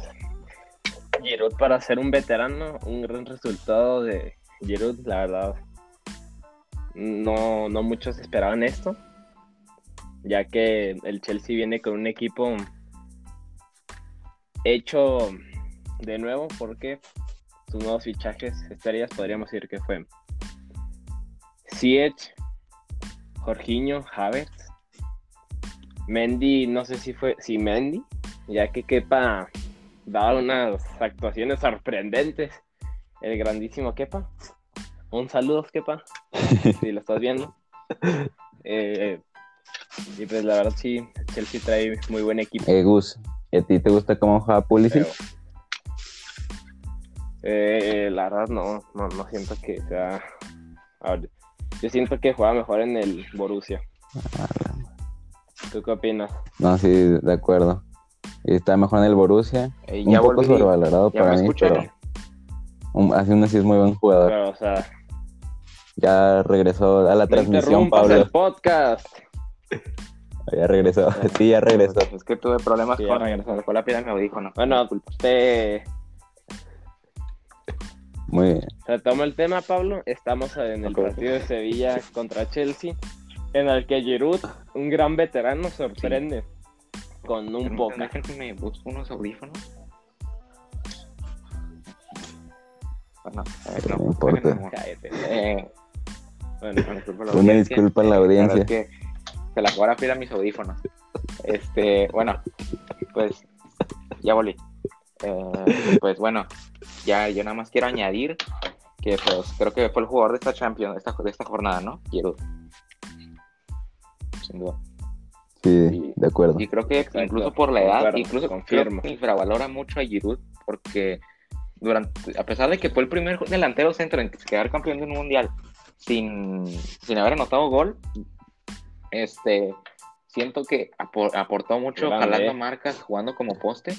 Giroud para ser un veterano, un gran resultado de Giroud, la verdad. No, no muchos esperaban esto. Ya que el Chelsea viene con un equipo hecho de nuevo porque sus nuevos fichajes estrellas podríamos decir que fue Siech, Jorginho, Havertz, Mendy, no sé si fue, si Mendy, ya que Kepa daba unas actuaciones sorprendentes. El grandísimo Kepa. Un saludo, Kepa, si lo estás viendo. Eh, y pues la verdad sí, Chelsea trae muy buen equipo. Eh, Gus, ¿y a ti te gusta cómo juega Pulisic? Eh, la verdad no, no, no siento que sea... Yo siento que juega mejor en el Borussia. Ah, ¿Tú qué opinas? No, sí, de acuerdo está mejor en el Borussia. un poco sobrevalorado para mí, pero así aún así es muy buen jugador. ya regresó a la transmisión, Pablo. el podcast. Ya regresó, sí, ya regresó. Es que tuve problemas con, regresó. con la piedra me dijo, no. Bueno, te... Muy bien. Retomo el tema, Pablo. Estamos en el partido de Sevilla contra Chelsea, en el que Giroud, un gran veterano, sorprende con un poco. me busco unos audífonos. Bueno, no, no importa. Eh, bueno, Una disculpa a la audiencia. Es que se la jugará a mis audífonos. Este, bueno, pues ya volví. Eh, pues bueno, ya yo nada más quiero añadir que pues creo que fue el jugador de esta Champions, de esta, de esta jornada, ¿no? Quiero. Sin duda. Sí, de acuerdo. Y creo que incluso por la edad, incluso confirmo. infravalora mucho a Giroud porque durante, a pesar de que fue el primer delantero centro en quedar campeón de un mundial sin, sin haber anotado gol, este siento que aportó mucho jalando marcas, jugando como poste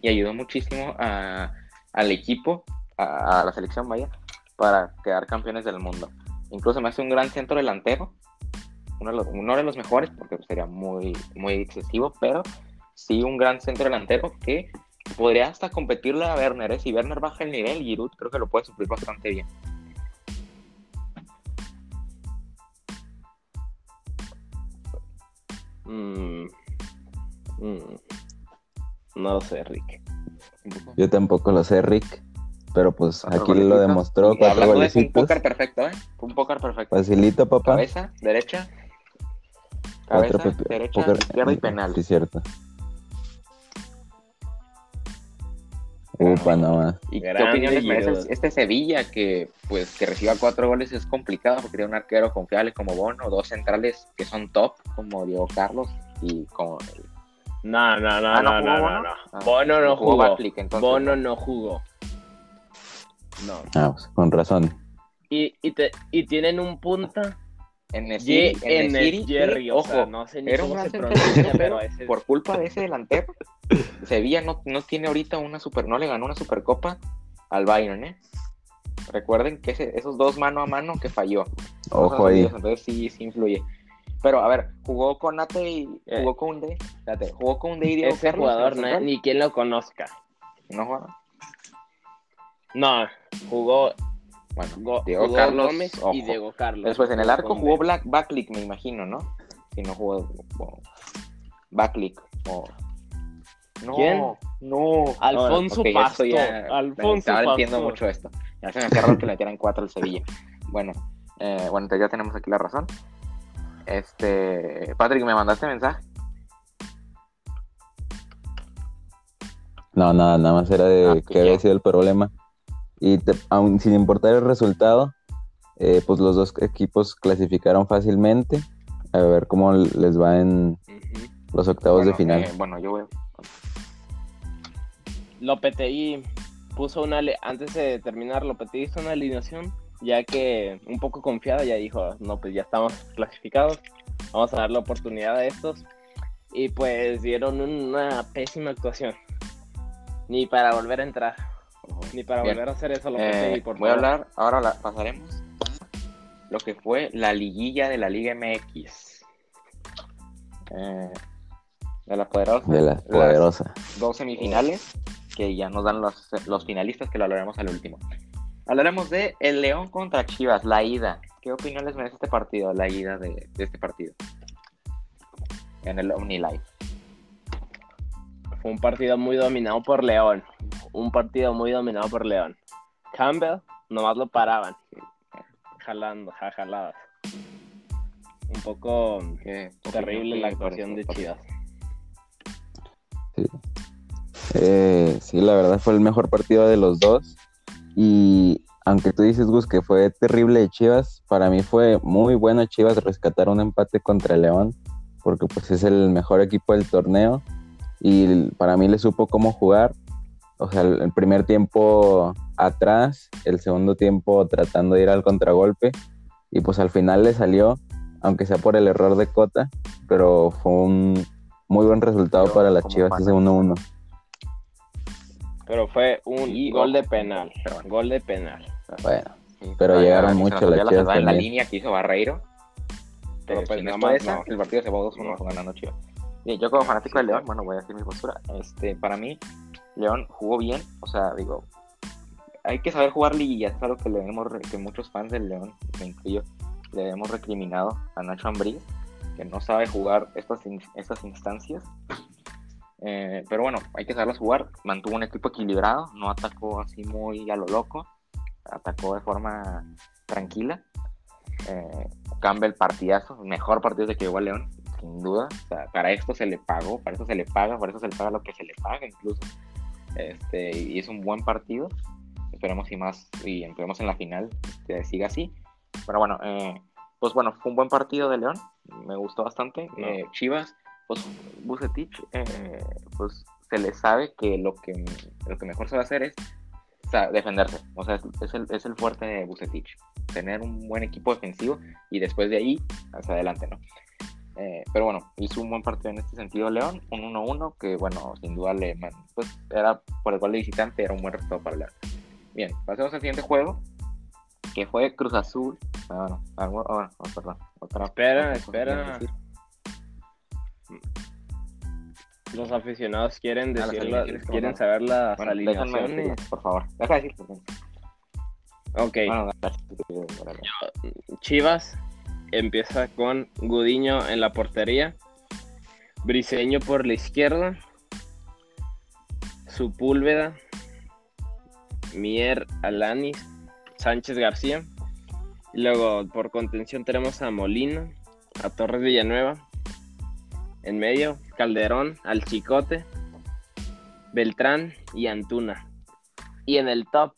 y ayudó muchísimo al equipo, a, la selección, vaya, para quedar campeones del mundo. Incluso me hace un gran centro delantero, uno de los, uno de los mejores, porque sería muy, muy excesivo, pero sí un gran centro delantero que podría hasta competirle a Werner. ¿eh? Si Werner baja el nivel, Giroud creo que lo puede suplir bastante bien. Mm, mm, no lo sé, Rick. Yo tampoco lo sé, Rick. Pero pues aquí lo demostró. Cuatro un póker perfecto, ¿eh? Un póker perfecto. Facilito, papá. Cabeza, derecha. Cabeza, derecha, izquierda y penal. Sí, cierto. Upa, no ¿Y qué opiniones merece este Sevilla que pues que reciba cuatro goles es complicado porque tiene un arquero confiable como Bono, dos centrales que son top como Diego Carlos y como no, no, no, ah, no, no, no, no, ah, Bono no jugó. Bono no jugó. No. Ah, pues, con razón. Y, y, te, y tienen un punta en el, en el, Jerry, ojo, no sé ni era cómo se pronuncia, pero ese... por culpa de ese delantero, Sevilla no, no tiene ahorita una super, no le ganó una supercopa al Bayern, ¿eh? Recuerden que esos dos mano a mano que falló. Ojo ahí. Entonces sí, sí influye. Pero a ver, jugó con Nate y eh. jugó con D. Espérate, jugó con D y Diego Ese jugador no, ni quien lo conozca. ¿No jugó? No, jugó bueno, Diego Carlos y Diego Carlos. Después en el arco jugó Black Backlick, me imagino, ¿no? Si no jugó Backlick o no, ¿Quién? No. Alfonso okay, Pasto. Ya, Alfonso Pasto. entiendo mucho esto. Ya se me hacía raro que le metieran cuatro al Sevilla. Bueno, eh, bueno, entonces ya tenemos aquí la razón. Este, Patrick, ¿me mandaste mensaje? No, nada, nada más era de ah, que había sido el problema. Y aun sin importar el resultado, eh, pues los dos equipos clasificaron fácilmente. A ver cómo les va en los octavos de final. Eh, bueno, yo voy. Lopetegui puso una. Antes de terminar, Lopetegui hizo una alineación, ya que un poco confiada, ya dijo: No, pues ya estamos clasificados, vamos a dar la oportunidad a estos. Y pues dieron una pésima actuación. Ni para volver a entrar. Ni para volver a hacer eso lo eh, por Voy a hablar, ahora pasaremos a lo que fue la liguilla de la Liga MX. Eh, de la poderosa. De la poderosa. Dos semifinales que ya nos dan los, los finalistas, que lo hablaremos al último. Hablaremos de el León contra Chivas, la ida. ¿Qué opinión les merece este partido, la ida de, de este partido? En el OmniLife. Fue un partido muy dominado por León. Un partido muy dominado por León. Campbell, nomás lo paraban. Jalando, jaladas. Un poco terrible la actuación de Chivas. Sí. Eh, sí, la verdad fue el mejor partido de los dos. Y aunque tú dices, Gus, que fue terrible de Chivas, para mí fue muy bueno Chivas rescatar un empate contra León, porque pues es el mejor equipo del torneo y para mí le supo cómo jugar. O sea, el, primer tiempo atrás, el segundo tiempo tratando de ir al contragolpe y pues al final le salió, aunque sea por el error de Cota, pero fue un muy buen resultado para las Chivas ese 1-1. Pero fue un gol de penal, gol de penal. Bueno, pero llegaron mucho las Chivas en la línea que hizo Barreiro. Pero, pues, no el partido se va 2-1 ganando Chivas yo como fanático de León, bueno, voy a decir mi postura. Este, para mí, León jugó bien, o sea, digo, hay que saber jugar liguillas, es algo que le hemos, que muchos fans del León, me incluyo, le hemos recriminado a Nacho Ambriz, que no sabe jugar estas, estas instancias. Eh, pero bueno, hay que saberlas jugar. Mantuvo un equipo equilibrado, no atacó así muy a lo loco, atacó de forma tranquila. Eh, Campbell partidazo, mejor partido de que llegó a León sin duda. para esto se le pagó, para eso se le paga, para eso se le paga lo que se le paga incluso. Este, y es un buen partido. Esperemos y más, y esperemos en la final que siga así. Pero bueno, eh, pues bueno, fue un buen partido de León, me gustó bastante. Eh, Chivas pues Bucetich, eh, pues se le sabe que lo que lo que mejor se va a hacer es defenderse. O sea, es el, es el fuerte de Bucetich. Tener un buen equipo defensivo y después de ahí hacia adelante, ¿no? Eh, pero bueno, hizo un buen partido en este sentido León, un 1-1 que bueno, sin duda le, pues era por el gol de visitante, era un buen resultado para León. Bien, pasemos al siguiente juego, que fue Cruz Azul. Ah, bueno, ah, oh, perdón. espera, espera. Los aficionados quieren ah, decir, quieren saber las alineaciones. por favor, deja decir. Ok. Chivas empieza con Gudiño en la portería, Briseño por la izquierda, Supúlveda, Mier Alanis, Sánchez García. Y luego por contención tenemos a Molina, a Torres Villanueva. En medio, Calderón, al Chicote, Beltrán y Antuna. Y en el top,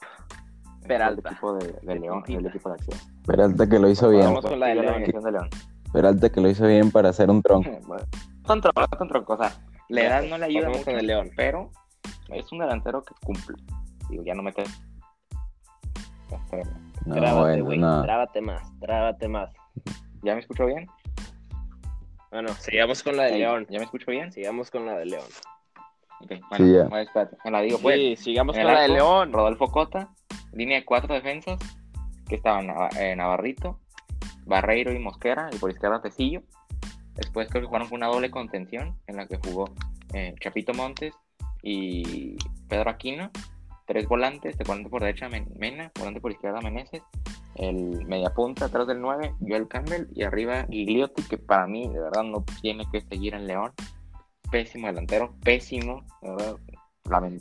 Peralta. El equipo de, León, el equipo de acción. Peralta que lo hizo bien. Vamos con la de León. Peralta que lo hizo bien para hacer un tronco. son troncos, son troncos. O sea, la edad no le ayuda mucho el León. Pero es un delantero que cumple. Digo, ya no mete. No, trábate, güey. no. Trábate más, trábate más. ¿Ya me escucho bien? Bueno, sigamos con la de León. ¿Ya me escucho bien? Sigamos con la de León. Ok, bueno, sí, espérate. Me la digo, pues. Sí, sigamos con la de León. Rodolfo Cota, línea de cuatro defensas, que estaban eh, Navarrito, Barreiro y Mosquera, y por izquierda Tecillo. Después creo que jugaron con una doble contención en la que jugó eh, Chapito Montes y Pedro Aquino. Tres volantes, de volante por derecha Mena, volante por izquierda Meneses, el mediapunta atrás del 9, Joel Campbell y arriba Gigliotti, que para mí de verdad no tiene que seguir en León. Pésimo delantero, pésimo, de verdad,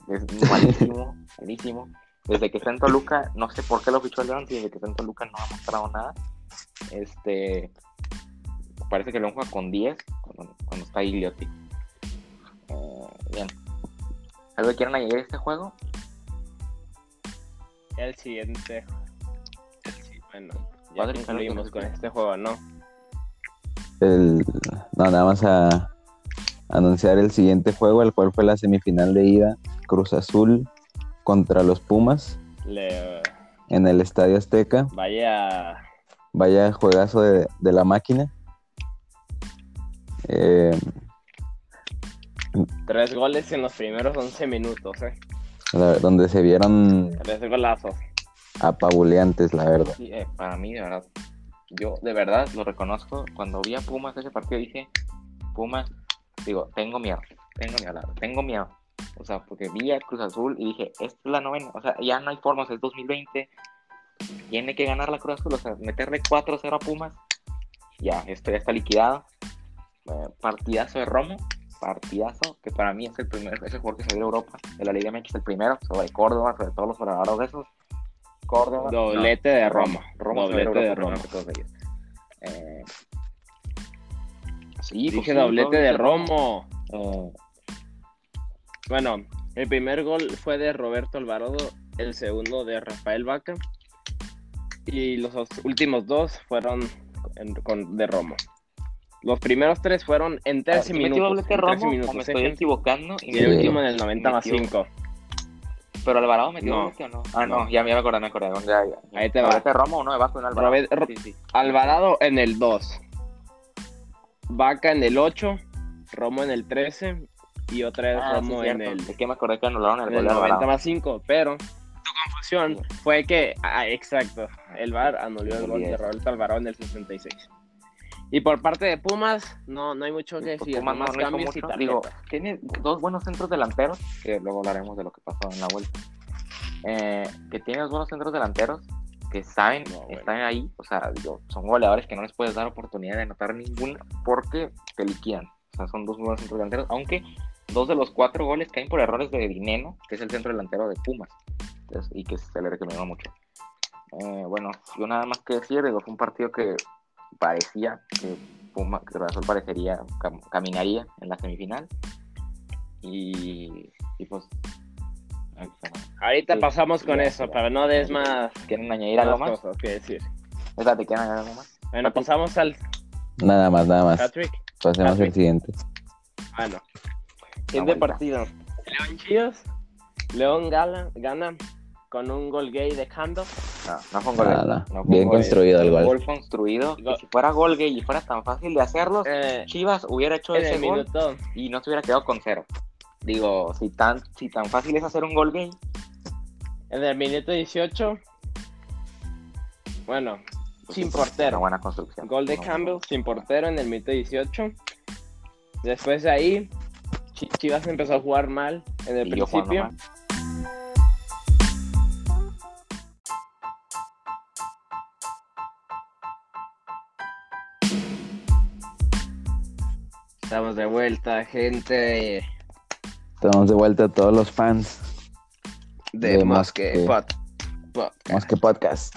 es malísimo, malísimo. Desde que está en Toluca, no sé por qué lo fichó el León, desde que está en Toluca no ha mostrado nada. Este, parece que León juega con 10 cuando, está Gigliotti. Eh, bien. ¿Algo que quieran añadir a este juego? El siguiente. bueno, ya concluimos con este juego, ¿no? El, no, nada más a anunciar el siguiente juego, el cual fue la semifinal de ida Cruz Azul contra los Pumas en el Estadio Azteca. Vaya. Vaya juegazo de, la máquina. Eh, Tres goles en los primeros 11 minutos, ¿eh? donde se vieron. Tres golazos. Apabuleantes, la verdad. Eh, para mí, de verdad. Yo, de verdad, lo reconozco. Cuando vi a Pumas ese partido, dije: Pumas, digo, tengo miedo. Tengo miedo, tengo miedo. O sea, porque vi a Cruz Azul y dije, esta es la novena. O sea, ya no hay formas, es 2020. Tiene que ganar la Cruz Azul, o sea, meterle 4-0 a Pumas. Ya, esto ya está liquidado. Eh, partidazo de Romo, partidazo, que para mí es el primer, ese jugador que salió de Europa, de la Liga MX, el primero, sobre Córdoba, sobre todos los jugadores de esos. Córdoba. Doblete de Roma. Roma doblete de Roma. Eh, sí, Dije pues doblete de Romo. Eh, bueno, el primer gol fue de Roberto Alvarado, el segundo de Rafael Vaca y los últimos dos fueron con, de Romo. Los primeros tres fueron en 13 ah, minutos. En Romo, minutos me estoy equivocando. Y, el último en el 90 más 5. Pero Alvarado metió no. o no? Ah, no, ya, me acordé, me acordé. Ya, Ahí te va. Romo no de Vaca en Alvarado. Alvarado en el 2. Vaca en el 8. Romo en el 13 y otra vez ah, en el. Es que me acordé que anularon el, el 90 más 5, pero tu confusión fue que, ah, exacto, el VAR anuló el gol de Roberto Alvarado en el 66. Y por parte de Pumas, no, no hay mucho que decir. Pumas no, cambios mucho. Digo, tiene dos buenos centros delanteros, que luego hablaremos de lo que pasó en la vuelta. Eh, que tiene dos buenos centros delanteros que saben, están ahí, o sea, son goleadores que no les puedes dar oportunidad de anotar ninguna porque te liquidan. O sea, son dos buenos centros delanteros, aunque dos de los cuatro goles caen por errores de Dineno, que es el centro delantero de Pumas, y que se le recomendó mucho. Eh, bueno, yo nada más que decir, digo, fue un partido que parecía que Pumas, que Azul parecería, caminaría en la semifinal. Y, pues. Ahorita pasamos con eso, pero no des más. ¿Quieren añadir algo más? Cosas que decir. ¿quieren añadir algo más? Bueno, pasamos al. Nada más, nada más. Pasemos al siguiente. Siguiente partido. León Chivas. León gana, gana con un gol gay de Cando. No, no fue un gol. Nada, no fue un bien gol. construido el gol. gol construido. Y si fuera gol gay y fuera tan fácil de hacerlo, Eh, Chivas hubiera hecho ese gol minuto. y no se hubiera quedado con cero. Digo, si tan, si tan fácil es hacer un gol gay, En el minuto 18. Bueno, pues sin es Una portero. buena construcción. Gol de No, Campbell sin portero en el minuto 18. Después de ahí, Chivas empezó a jugar mal en el y principio. Estamos de vuelta, gente Estamos de vuelta a todos los fans de, De Mosque Mosque. Pod- Podcast. más que podcast.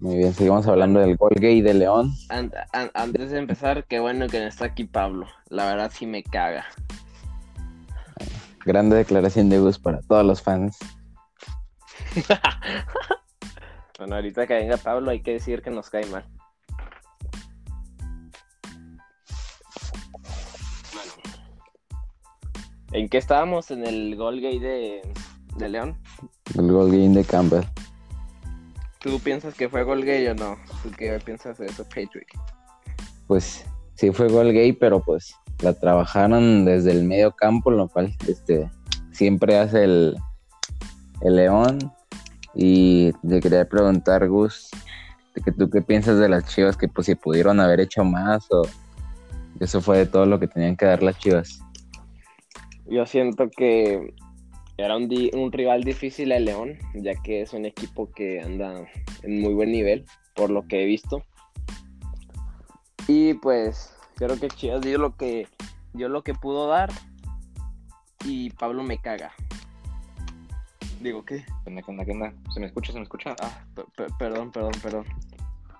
Muy bien, seguimos hablando del gol gay de León. An- an- antes de empezar, qué bueno que no está aquí Pablo. La verdad sí me caga. Grande declaración de Gus para todos los fans. Bueno, ahorita que venga Pablo hay que decir que nos cae mal. Bueno. ¿En qué estábamos? En el gol gay de, de León. El gol gay de Campbell. ¿Tú piensas que fue gol gay o no? ¿Tú qué piensas de eso, Patrick? Pues sí fue gol gay, pero pues la trabajaron desde el medio campo, lo cual este siempre hace el, el León. Y te quería preguntar, Gus, de que tú qué piensas de las Chivas que pues si pudieron haber hecho más o eso fue de todo lo que tenían que dar las Chivas. Yo siento que era un, di- un rival difícil el León, ya que es un equipo que anda en muy buen nivel, por lo que he visto. Y pues creo que Chivas dio lo que dio lo que pudo dar y Pablo me caga. Digo, ¿qué? ¿Qué onda, qué onda, qué onda? ¿Se me escucha? ¿Se me escucha? Ah, pe- pe- perdón, perdón, perdón.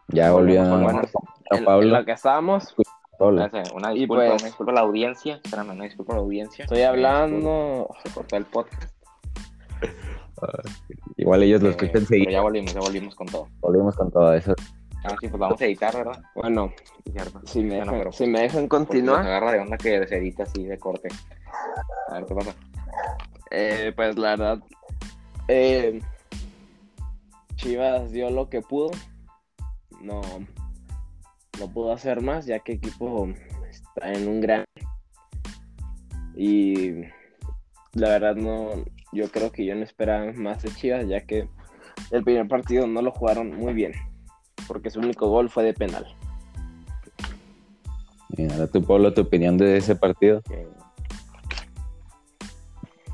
Ya volvió a. En, en Pablo. lo que estábamos, Pablo. Gracias, Una Y disculpa, pues- una disculpa a la audiencia. Espérame, una disculpa a la audiencia. estoy hablando. Se cortó el podcast. Igual ellos lo Eh, escuchan pero seguido. ya volvimos, ya volvimos con todo. Volvemos con todo eso. Ah, sí, pues vamos a editar, ¿verdad? Bueno, si me Bueno, dejan, pero si me dejan continuar, agarra de onda que se edita así de corte. A ver, ¿qué pasa? eh, pues la verdad, eh, Chivas dio lo que pudo. No, no pudo hacer más, ya que equipo está en un gran. Y la verdad no, yo creo que yo no esperaba más de Chivas, ya que el primer partido no lo jugaron muy bien, porque su único gol fue de penal. Y ahora tú, Pablo, tu opinión de ese partido.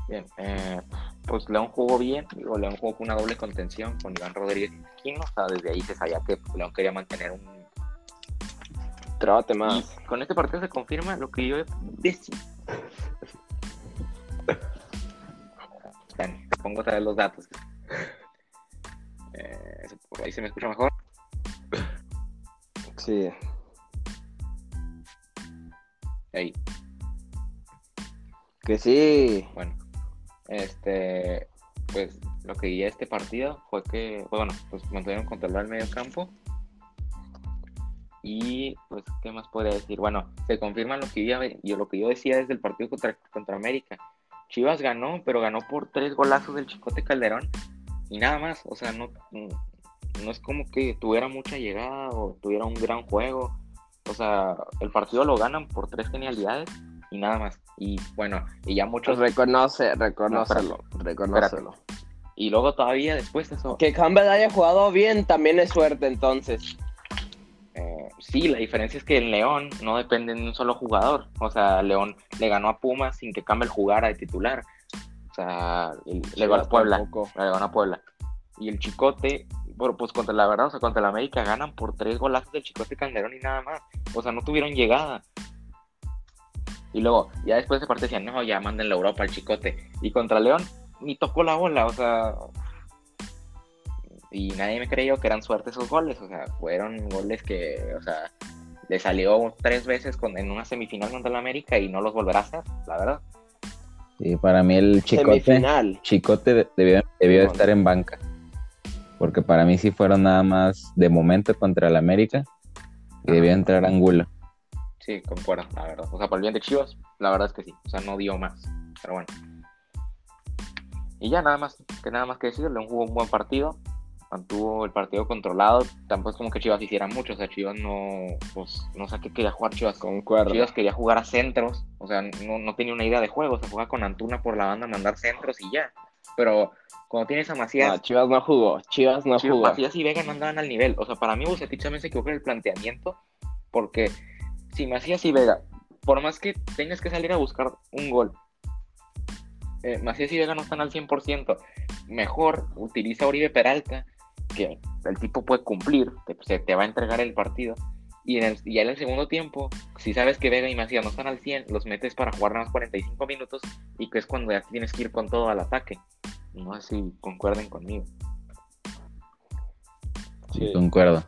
Bien, eh, pues León jugó bien, digo, León jugó con una doble contención con Iván Rodríguez y Quino, o sea, desde ahí se sabía que León quería mantener un... Trábate más. Y con este partido se confirma lo que yo decía. Esperen, pongo otra vez los datos. Eh, por ahí se me escucha mejor. Sí. Ahí. Que sí. Bueno, este, pues lo que vi a este partido fue que, pues, bueno, pues mantuvieron controlado el medio campo. Y, pues, ¿qué más podría decir? Bueno, se confirma lo que yo, yo- lo que yo decía desde el partido contra, contra América. Chivas ganó, pero ganó por tres golazos del Chicote Calderón y nada más. O sea, no, no es como que tuviera mucha llegada o tuviera un gran juego. O sea, el partido lo ganan por tres genialidades y nada más. Y bueno, y ya muchos reconoce, reconócelo, reconócelo. Y luego todavía después de eso, Que Campbell haya jugado bien también es suerte, entonces. Eh, sí, la diferencia es que en León no depende de un solo jugador. O sea, León le ganó a Pumas sin que Campbell jugara de titular. O sea, le le ganó a Puebla. Le ganó a Puebla. Y el Chicote, bueno, pues contra la verdad, o sea, contra el América ganan por tres golazos del Chicote Calderón y nada más. O sea, no tuvieron llegada. Y luego, ya después de parte decían, no, ya manden la Europa al Chicote. Y contra León, ni tocó la bola, o sea. Y nadie me creyó que eran suerte esos goles, o sea, fueron goles que, o sea, le salió tres veces con, en una semifinal contra el América y no los volverá a hacer, la verdad. Y para mí el Chicote, Semifinal. Chicote de- debió, debió estar en banca. Porque para mí sí fueron nada más de momento contra el América y debió entrar Angulo. Sí, concuerdo, la verdad. O sea, por el bien de Chivas, la verdad es que sí. O sea, no dio más. Pero bueno. Y ya nada más, que nada más que decir, León jugó un buen partido, mantuvo el partido controlado, tampoco es como que Chivas hiciera mucho, o sea, Chivas no, pues, no sé qué quería jugar Chivas. Concuerdo. Chivas quería jugar a centros, o sea, no, no tenía una idea de juego, o sea, juega con Antuna por la banda, mandar centros y ya. Pero cuando tienes a Macías, No, Chivas no jugó, Chivas no Chivas, jugó. Macías y Vega no andaban al nivel. O sea, para mí Bucetich también se equivocó en el planteamiento, porque si Macías y Vega, por más que tengas que salir a buscar un gol, eh, Macías y Vega no están al 100%, mejor utiliza a Oribe Peralta, que el tipo puede cumplir, te, se te va a entregar el partido. Y, en el, y ya en el segundo tiempo, si sabes que Vega y Macías no están al 100, los metes para jugar nada más 45 minutos y que es cuando ya tienes que ir con todo al ataque. No sé si concuerden conmigo. Sí, concuerdo.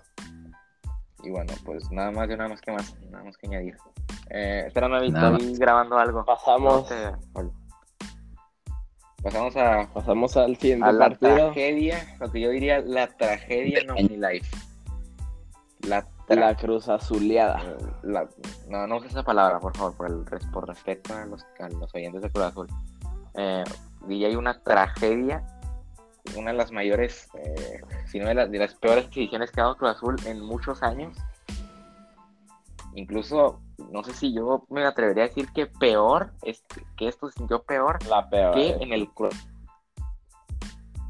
Y bueno, pues nada más, yo nada más que más, nada más que añadir. Eh, espera, no estoy grabando algo. Pasamos, No te- hola. Pasamos a, pasamos al siguiente a la partido. tragedia, lo que yo diría la tragedia en OmniLife. La, tra- La Cruz Azuleada. la- no, no uses esa palabra, por favor, por, el, por respeto a los, a los oyentes de Cruz Azul. Eh, y hay una tragedia, una de las mayores, eh, si no de, las- de las peores decisiones que ha dado Cruz Azul en muchos años. Incluso, no sé si yo me atrevería a decir que peor, es, que esto se sintió peor La peor. que eh. en el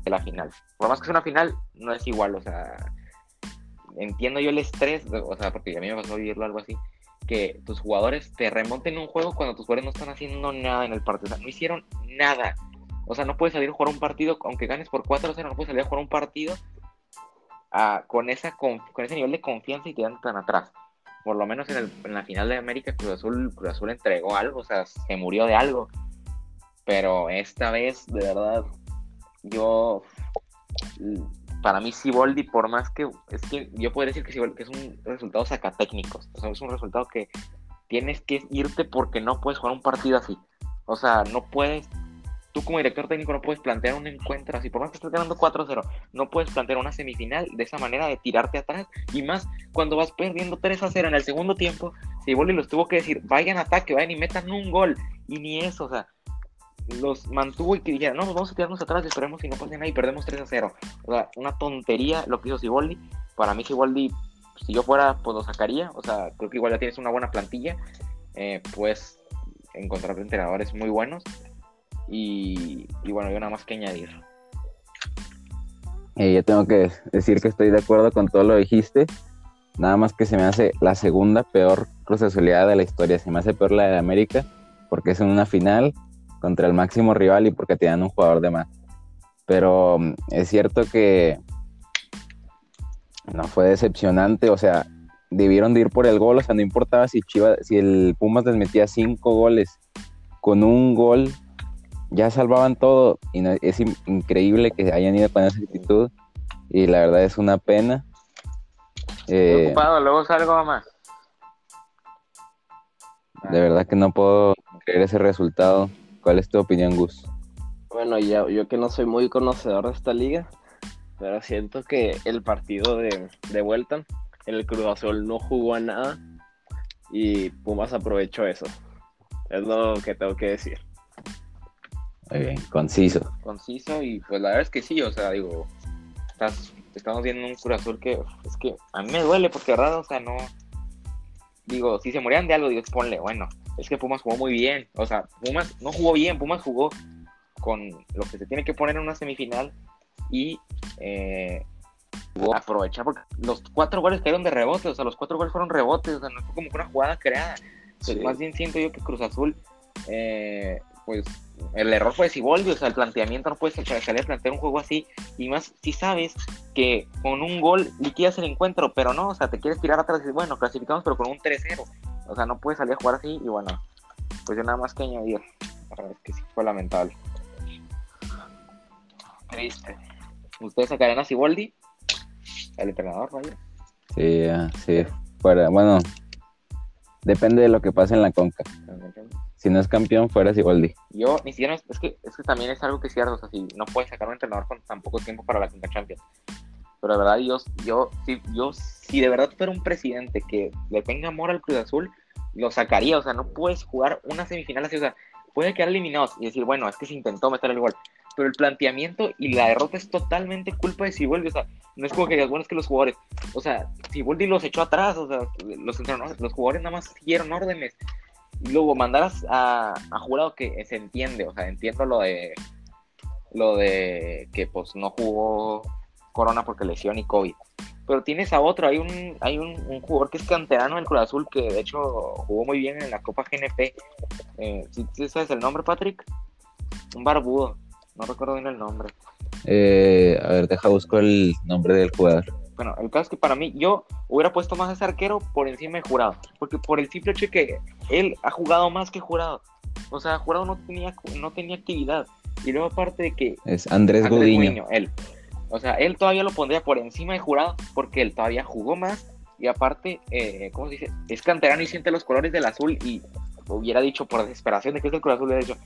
de la final. Por más que sea una final, no es igual, o sea, entiendo yo el estrés, o sea, porque a mí me pasó vivirlo algo así, que tus jugadores te remonten un juego cuando tus jugadores no están haciendo nada en el partido, o sea, no hicieron nada. O sea, no puedes salir a jugar un partido, aunque ganes por 4-0, no puedes salir a jugar un partido ah, con, esa, con, con ese nivel de confianza y te dan tan atrás. Por lo menos en, el- la final de América, Cruz Azul, Cruz Azul entregó algo, o sea, se murió de algo. Pero esta vez, de verdad, yo. Para mí, Siboldi, por más que. Es que yo podría decir que, Siboldi- es un resultado sacatécnicos. O sea, es un resultado que tienes que irte porque no puedes jugar un partido así. O sea, no puedes. Tú, como director técnico, no puedes plantear un encuentro así. Por más que estés ganando 4-0, no puedes plantear una semifinal de esa manera de tirarte atrás. Y más cuando vas perdiendo 3-0 en el segundo tiempo. Siboldi los tuvo que decir: vayan a ataque, vayan y metan un gol. Y ni eso, o sea los mantuvo y que dijeran, no, vamos a tirarnos atrás esperemos si no pasa nada y perdemos 3 a 0. O sea, una tontería lo que hizo Siboldi. Para mí Siboldi, si yo fuera, pues lo sacaría. O sea, creo que igual ya tienes una buena plantilla. Eh, pues encontrar entrenadores muy buenos. Y, y bueno, yo nada más que añadir. Eh, yo tengo que decir que estoy de acuerdo con todo lo que dijiste. Nada más que se me hace la segunda peor Cruz de la historia. Se me hace peor la de América porque es en una final contra el máximo rival y porque tienen un jugador de más. Pero mm, es cierto que no fue decepcionante. O sea, debieron de ir por el gol. O sea, no importaba si Chivas, si el Pumas les metía cinco goles. Con un gol ya salvaban todo. Y no- es in- increíble que hayan ido con esa actitud. Y la verdad es una pena. Estoy Eh, ocupado, luego salgo, mamá. de verdad que no puedo creer ese resultado. ¿Cuál es tu opinión, Gus? Bueno, ya, yo que no soy muy conocedor de esta liga, pero siento que el partido de, de vuelta, el Cruz Azul no jugó a nada y Pumas aprovechó eso. Es lo que tengo que decir. Muy bien, conciso. conciso y pues la verdad es que sí, o sea, digo, estás, estamos viendo un Cruz Azul que es que a mí me duele porque de verdad, o sea, no, digo, si se morían de algo, digo, ponle, bueno, es que Pumas jugó muy bien, o sea, Pumas no jugó bien, Pumas jugó con lo que se tiene que poner en una semifinal y eh, jugó- aprovechar porque los cuatro goles cayeron de rebote, o sea, los cuatro goles fueron rebotes, o sea, no fue como una jugada creada. Pues Sí. más bien siento yo que Cruz Azul, eh, pues el error fue de Siboldi, o sea, el planteamiento no puedes salir a plantear un juego así, y más si sabes que con un gol liquidas el encuentro, pero no, o sea, te quieres tirar atrás y bueno, clasificamos, pero con un 3-0, o sea, no puedes salir a jugar así, y bueno, pues yo nada más que añadir, la verdad es que sí fue lamentable. Triste. ¿Ustedes sacarán a Siboldi? El entrenador, vaya. Sí, ah, sí, fuera. Bueno, depende de lo que pase en la conca. Si no es campeón, fuera Siboldi. Yo ni siquiera, es que, es que también es algo que es cierto, o sea, si no puedes sacar un entrenador con tan poco tiempo para la Conca Champions. Pero de verdad, yo, yo, si, yo, si de verdad fuera un presidente que le tenga amor al Cruz Azul, lo sacaría, o sea, no puedes jugar una semifinal así, o sea, puede quedar eliminados y decir, bueno, es que se intentó meter el gol, pero el planteamiento y la derrota es totalmente culpa de Siboldi, o sea, no es como que digas, bueno, es que los jugadores, o sea, Siboldi los echó atrás, o sea, los, los jugadores nada más siguieron órdenes, luego mandaras a, a jurado que se entiende, o sea, entiendo lo de lo de que pues no jugó Corona porque lesión y COVID. Pero tienes a otro, hay un, hay un, jugador que es canterano del Cruz Azul que de hecho jugó muy bien en la Copa GNP. Eh, ¿sí, sabes el nombre, Patrick? Un barbudo, no recuerdo bien el nombre. Eh, a ver, deja buscar el nombre del jugador. Bueno, el caso es que para mí, yo hubiera puesto más a ese arquero por encima de Jurado. Porque por el simple hecho que él ha jugado más que Jurado. O sea, Jurado no tenía, no tenía actividad. Y luego aparte de que... Es Andrés, Andrés él. O sea, él todavía lo pondría por encima de Jurado porque él todavía jugó más. Y aparte, eh, ¿cómo se dice? Es canterano y siente los colores del azul y hubiera dicho por desesperación de que es el color azul, de hecho,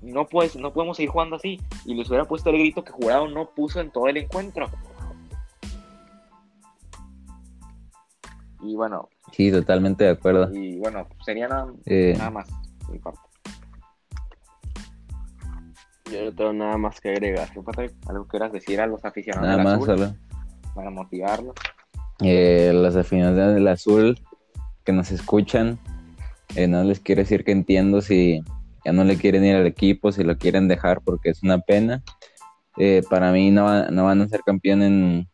no, puedes, no podemos seguir jugando así. Y les hubiera puesto el grito que Jurado no puso en todo el encuentro. Y bueno. Sí, totalmente de acuerdo. Y bueno, sería nada, eh, nada más mi parte. Yo no tengo nada más que agregar. ¿Algo quieras decir a los aficionados nada más, Solo. Para motivarlos. Eh, los aficionados del azul que nos escuchan, eh, no les quiero decir que entiendo si ya no le quieren ir al equipo, si lo quieren dejar porque es una pena. Eh, para mí no, no, van a ser campeón en,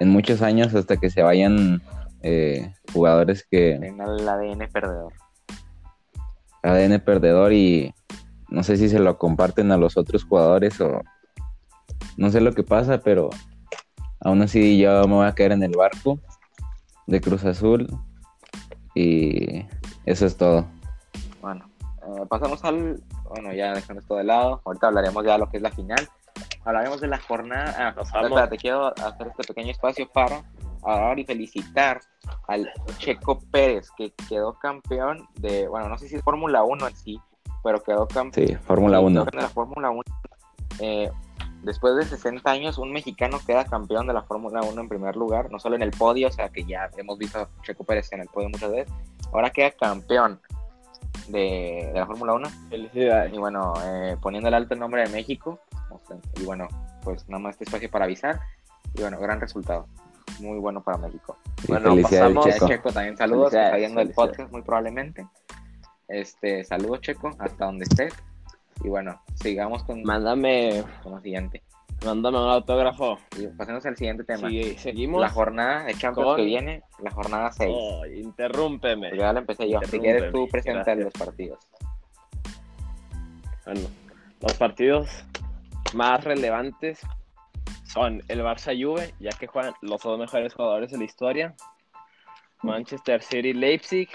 en muchos años hasta que se vayan eh, jugadores que... Tengan el ADN perdedor. ADN perdedor y no sé si se lo comparten a los otros jugadores o no sé lo que pasa, pero aún así yo me voy a caer en el barco de Cruz Azul y eso es todo. Bueno, eh, pasamos al, bueno ya dejando esto de lado, ahorita hablaremos ya de lo que es la final, hablaremos de la jornada, ah, te quiero hacer este pequeño espacio para hablar y felicitar al Checo Pérez que quedó campeón de, bueno, no sé si es Fórmula 1 en sí, pero quedó campeón. Sí, Fórmula 1. De la Fórmula 1. Eh, después de 60 años, un mexicano queda campeón de la Fórmula 1 en primer lugar, no solo en el podio, o sea que ya hemos visto a Checo Pérez en el podio muchas veces, ahora queda campeón de, la Fórmula 1. Felicidades. Y bueno, eh, poniendo el alto el nombre de México, y bueno, pues nada más este espacio para avisar, y bueno, gran resultado. Muy bueno para México. bueno, pasamos Checo. Checo. también saludos, está viendo el podcast muy probablemente. Este, saludos, Checo, hasta donde estés. Y bueno, sigamos con, Mándame. con lo siguiente. Mándame un autógrafo. Y pasemos al siguiente tema. Sí, seguimos. La jornada de Champions que viene, la jornada 6. Oh, interrúmpeme. ya la empecé yo. Si quieres tú presentar los partidos. Bueno, los partidos más relevantes son el Barça Juve, ya que juegan los dos mejores jugadores de la historia. Manchester City Leipzig,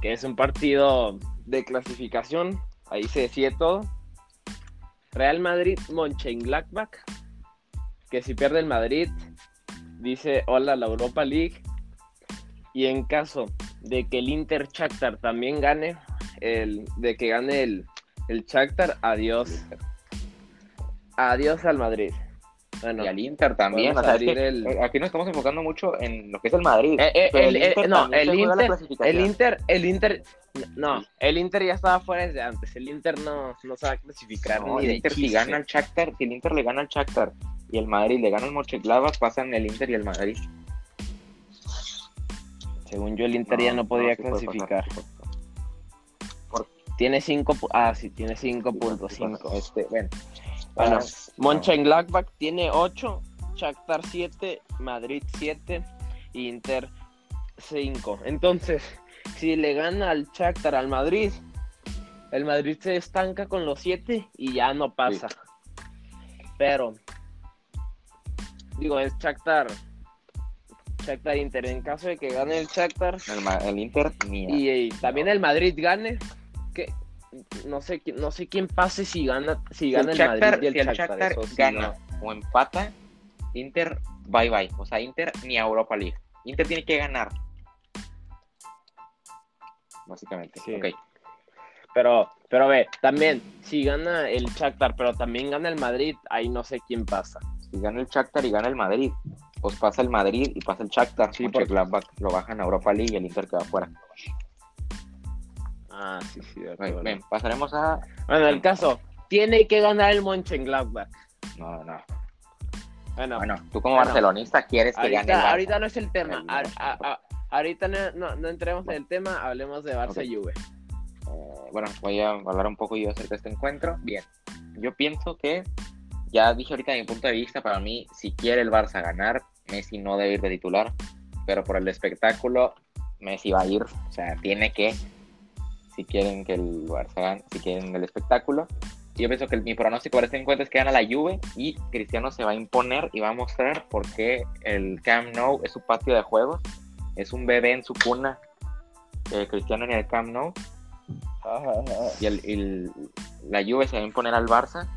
que es un partido de clasificación, ahí se decide todo. Real Madrid Mönchengladbach, que si pierde el Madrid dice hola la Europa League y en caso de que el Inter Shakhtar también gane, el de que gane el el Shakhtar, adiós. Adiós al Madrid y al Inter también. Eh, aquí nos estamos enfocando mucho en lo que es el Madrid. Eh, eh, el, Inter no, el Inter, el Inter, el Inter, no, el Inter ya estaba fuera desde antes. El Inter no, no se va a clasificar ni el Inter si gana al Shakhtar, si el Inter le gana al Shakhtar y el Madrid le gana al Mönchengladbach, pasan el Inter y el Madrid. Según yo, el Inter ya no podría clasificar. Tiene cinco, ah, sí, tiene cinco puntos, cinco. Este, bueno, bueno, Mönchengladbach tiene 8, Shakhtar 7, Madrid 7, Inter 5. Entonces, si le gana al Shakhtar al Madrid, el Madrid se estanca con los 7 y ya no pasa. Pero, digo, es Shakhtar. Shakhtar Inter. En caso de que gane el Shakhtar. El, Inter, y, también el Madrid gane. No sé, no sé quién pase si gana, si gana el, Madrid y el, si Shakhtar, gana o empata, Inter bye bye. O sea, Inter ni a Europa League. Inter tiene que ganar. Básicamente. Sí. Pero, pero ve, también, si gana el Shakhtar, pero también gana el Madrid, ahí no sé quién pasa. Si gana el Shakhtar y gana el Madrid, pues pasa el Madrid y pasa el Shakhtar. Sí, Sí, porque- lo bajan a Europa League y el Inter queda afuera. Ah, sí, sí. de Bien, acuerdo. bien, pasaremos a... Bueno, el caso, tiene que ganar el Mönchengladbach. No, no. Bueno, Bueno, tú como Bueno. barcelonista quieres que gane el ahorita, ahorita no es el tema. A- a- a- ahorita no, no, no entremos en el tema, hablemos de Barça y Juve. Eh, bueno, voy a hablar un poco yo acerca de este encuentro. Bien, yo pienso que, ya dije ahorita de mi punto de vista, para mí, si quiere el Barça ganar, Messi no debe ir de titular, pero por el espectáculo, Messi va a ir, o sea, tiene que, si quieren que el Barça si quieren el espectáculo. Yo pienso que mi pronóstico para este encuentro es que gana la Juve y Cristiano se va a imponer y va a mostrar por qué el Camp Nou es su patio de juegos, es un bebé en su cuna, eh, Cristiano en el Camp Nou y el, el- la Juve se va a imponer al Barça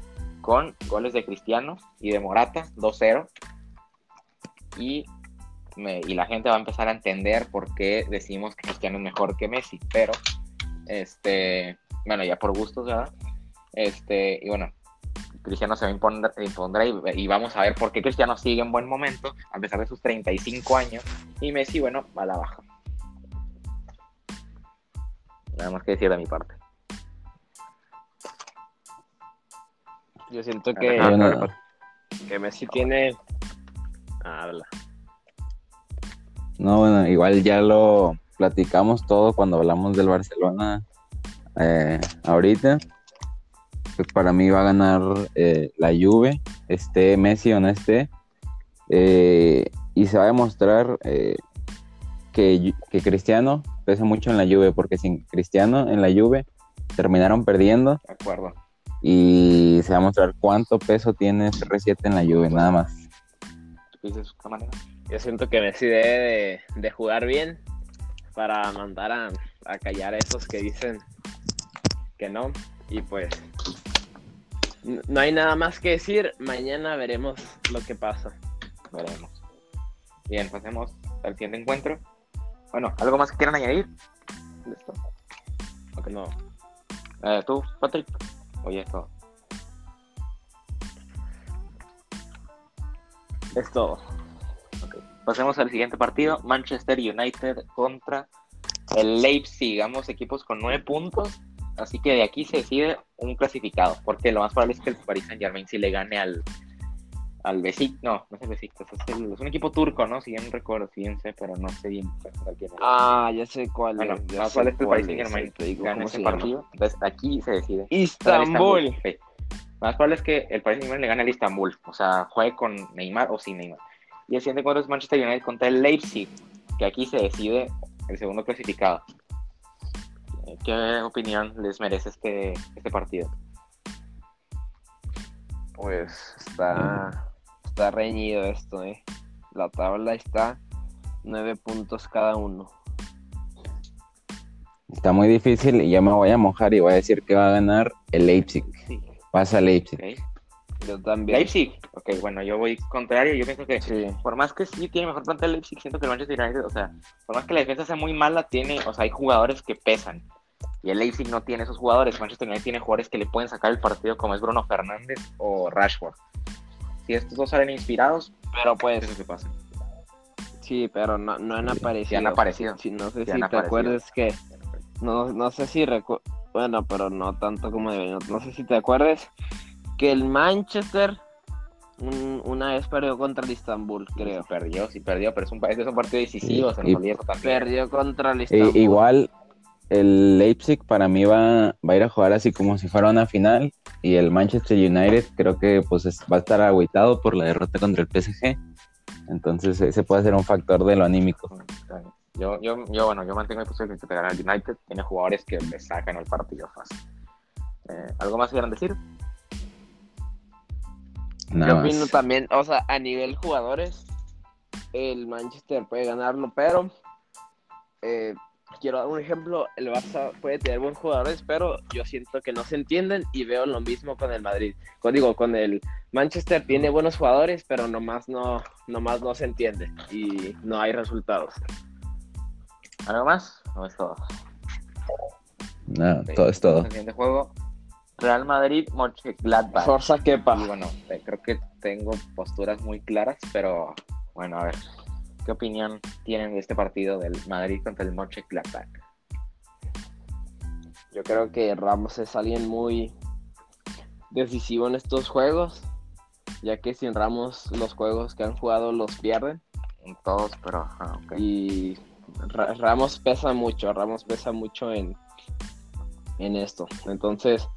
con goles de Cristiano y de Morata, 2-0. Y, y la gente va a empezar a entender por qué decimos que Cristiano es mejor que Messi. Pero, este, bueno, ya por gustos, ¿verdad? Este, y bueno, Cristiano se va a imponer, impondrá y, y vamos a ver por qué Cristiano sigue en buen momento, a pesar de sus 35 años. Y Messi, bueno, va a la baja. Nada más que decir de mi parte. Yo siento que, que Messi tiene. Ah, Habla. No, bueno, igual ya lo platicamos todo cuando hablamos del Barcelona eh, ahorita. Pues para mí va a ganar eh, la Juve, esté Messi o no esté. Eh, y se va a demostrar eh, que, que Cristiano pesa mucho en la Juve, porque sin Cristiano en la Juve terminaron perdiendo De acuerdo. y se va a mostrar cuánto peso tiene CR7 en la Juve, nada más. Yo siento que Messi debe de, de jugar bien para mandar a, a callar a esos que dicen que no. Y pues no hay nada más que decir. Mañana veremos lo que pasa. Veremos. Bien, pasemos al siguiente encuentro. Bueno, ¿algo más que quieran añadir? de esto? Ok. No. Eh, ¿Tú, Patrick? Oye, esto. Es todo. Pasemos al siguiente partido. Manchester United contra el Leipzig. Ambos equipos con nueve puntos. Así que de aquí se decide un clasificado. Porque lo más probable es que el Paris Saint Germain sí le gane al, al Besiktas. No, no es el Besiktas. Es, el- es un equipo turco, ¿no? Si bien recuerdo, si bien sé, pero no sé bien quién es. Ah, ya sé cuál Bueno, es. ya más sé probable es que el cuál Paris Saint es, Germain te digo gane cómo ese se llama. partido. Entonces aquí se decide. Istanbul. Sí. Más probable es que el Paris Saint-Germain le gane al Istanbul, o sea, juegue con Neymar o sin Neymar. Y el siguiente encuentro es Manchester United contra el Leipzig, que aquí se decide el segundo clasificado. ¿Qué opinión les merece este, este partido? Pues está, está reñido esto, eh. La tabla está nueve puntos cada uno. Está muy difícil y ya me voy a mojar y voy a decir que va a ganar el Leipzig. Sí. Pasa Leipzig. Ok. Yo también. Leipzig, ok, bueno, yo voy contrario, yo pienso que Sí. por más que sí tiene mejor plantel Leipzig, siento que el Manchester United, o sea, por más que la defensa sea muy mala, tiene, o sea, hay jugadores que pesan. Y el Leipzig no tiene esos jugadores. Manchester United tiene jugadores que le pueden sacar el partido, como es Bruno Fernández o Rashford. Si estos dos salen inspirados, Pero pues, eso que pasa. sí, pero no, no han aparecido. Sí han aparecido. Sí, no sé si te aparecido. acuerdas que. No, no sé si recu- Bueno, pero no tanto como debería. No sé si te acuerdas que el Manchester un- una vez perdió contra el Istanbul, creo. Sí perdió, sí perdió, pero es un, es un partido decisivo, Sí, se nos. Perdió contra el E- Istanbul. igual el Leipzig para mí va, va a ir a jugar así como si fuera una final y el Manchester United creo que pues es- va a estar agüitado por la derrota contra el PSG. Entonces ese puede ser un factor de lo anímico. Yo, yo, yo, bueno, yo mantengo mi posición que te gana el United. Tiene jugadores que le sacan el partido fácil. Eh, ¿Algo más quieran decir? Nada Yo opino más. también, o sea, a nivel jugadores, el Manchester puede ganarlo, pero eh, quiero dar un ejemplo, el Barça puede tener buenos jugadores, pero yo siento que no se entienden y veo lo mismo con el Madrid. Con, digo, con el Manchester tiene buenos jugadores, pero nomás no, nomás no se entiende y no hay resultados. ¿Algo más? No es todo. No, todo es todo. El siguiente juego. Real Madrid, Mönchengladbach. Forza Kepa. Y bueno, eh, creo que tengo posturas muy claras, pero Bueno, a ver, ¿qué opinión tienen de este partido del Madrid contra el Mönchengladbach? Yo creo que Ramos es alguien muy decisivo en estos juegos, ya que sin Ramos los juegos que han jugado los pierden. Todos, pero Y Ramos pesa mucho, Ramos pesa mucho en, en esto. Entonces,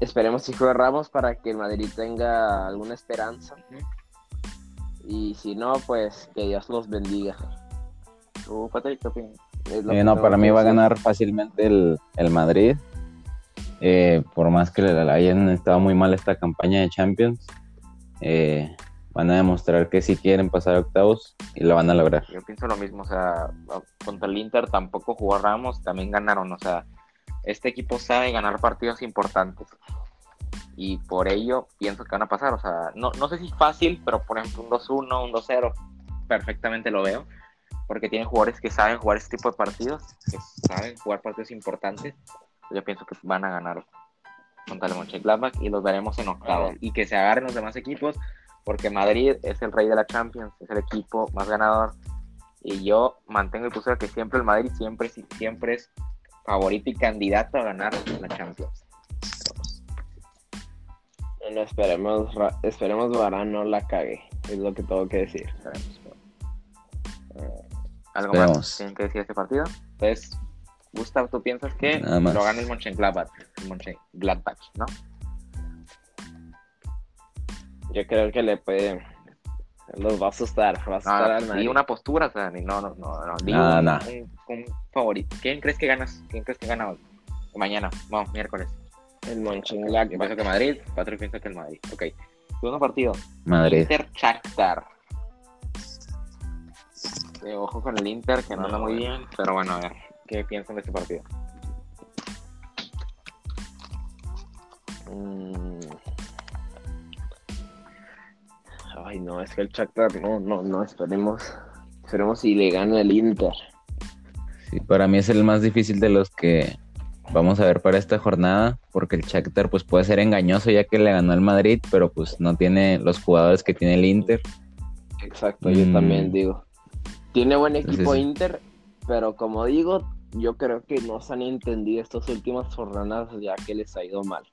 esperemos que juegue Ramos para que el Madrid tenga alguna esperanza. Y si no, pues que Dios los bendiga. ¿Tú, Patrick, qué opinas? Eh, no, para mí va a ganar fácilmente el, el Madrid. Eh, por más que le hayan estado muy mal esta campaña de Champions, eh, van a demostrar que si quieren pasar a octavos y lo van a lograr. Yo pienso lo mismo, o sea, contra el Inter tampoco jugó Ramos, también ganaron, o sea, este equipo sabe ganar partidos importantes y por ello pienso que van a pasar, o sea, no, no sé si fácil, pero por ejemplo un 2-1, un 2-0, perfectamente lo veo, porque tienen jugadores que saben jugar este tipo de partidos, que saben jugar partidos importantes yo pienso que van a ganar contra el Mönchengladbach y los veremos en octavos. Y que se agarren los demás equipos, porque Madrid es el rey de la Champions, es el equipo más ganador. Y yo mantengo el postura que siempre el Madrid siempre, siempre es favorito y candidato a ganar la Champions. Bueno, esperemos, esperemos Varane no la cague, es lo que tengo que decir. Eh, ¿Algo más tienen que decir este partido? Pues Gustav, ¿tú piensas que lo gana el Mönchengladbach, el Mönchengladbach, ¿no? Yo creo que le puede... Los va a asustar, va a asustar no, una postura, o sea, no, no, no, no, no, un, favorito. ¿Quién crees que ganas? ¿Quién crees que gana hoy? Mañana, vamos, miércoles. El Mönchengladbach. Yo pienso que Madrid, Patrick piensa que el Madrid. Ok. Segundo partido. Madrid. Inter Shakhtar. ojo con el Inter, que no, anda muy bien, pero bueno, a ver. ¿Qué piensan de este partido? Mm. Ay, no, es que el Shakhtar, no, no, no, esperemos, esperemos si le gana el Inter. Sí, para mí es el más difícil de los que vamos a ver para esta jornada, porque el Shakhtar pues puede ser engañoso ya que le ganó al Madrid, pero pues no tiene los jugadores que tiene el Inter. Exacto, yo también mm. digo. Tiene buen equipo Inter, pero como digo, yo creo que no se han entendido estas últimas jornadas ya que les ha ido mal.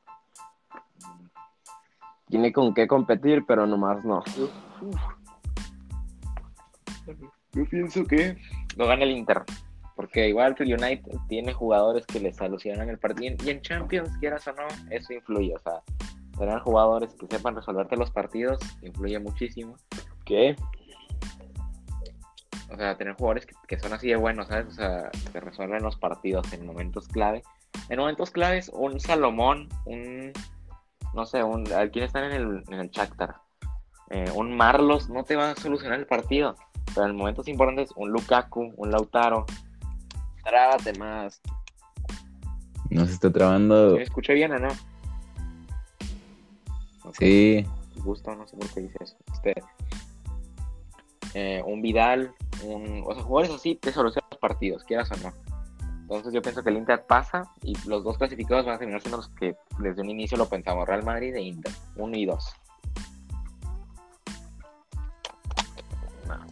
Tiene con qué competir, pero nomás no. Yo pienso que lo gana el Inter. Porque igual que el United tiene jugadores que les solucionan el partido. Y en Champions, quieras o no, eso influye. O sea, tener jugadores que sepan resolverte los partidos influye muchísimo. ¿Qué? O sea, tener jugadores que, son así de buenos, ¿sabes? O sea, que resuelven los partidos en momentos clave. En momentos claves, un Salomón, un. No sé, un. ¿Quién está en el, en el Shakhtar? Eh, un Marlos no te va a solucionar el partido. Pero en momentos importantes, un Lukaku, un Lautaro. Trábate más. No se está trabando. ¿Me escuché bien o no? Sí. Gusto, no sé por qué dice eso. Este, eh, un Vidal, un, o sea, jugadores así te solucionan los partidos, quieras o no. Entonces yo pienso que el Inter pasa y los dos clasificados van a terminar siendo los que desde un inicio lo pensamos, Real Madrid e Inter, uno y dos. No,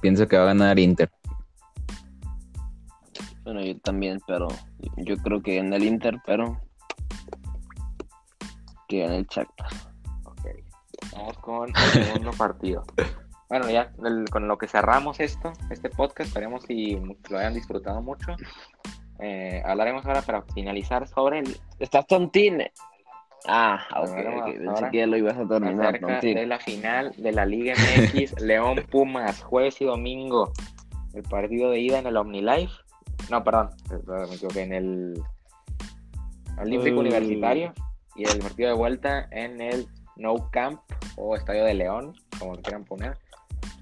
pienso que va a ganar Inter. Bueno, yo también, pero yo creo que en el Inter, pero que gane el Shakhtar. Ok, vamos con el segundo partido. Bueno, ya con lo que cerramos esto, este podcast, esperemos si lo hayan disfrutado mucho. Eh, hablaremos ahora para finalizar sobre el. ¿Estás tontine? Ah, ok, okay. pensé que lo ibas a terminar. de la final de la Liga MX, León Pumas, jueves y domingo. El partido de ida en el OmniLife. No, perdón, me equivoqué, en el Olímpico Universitario y el partido de vuelta en el No Camp o Estadio de León, como lo quieran poner.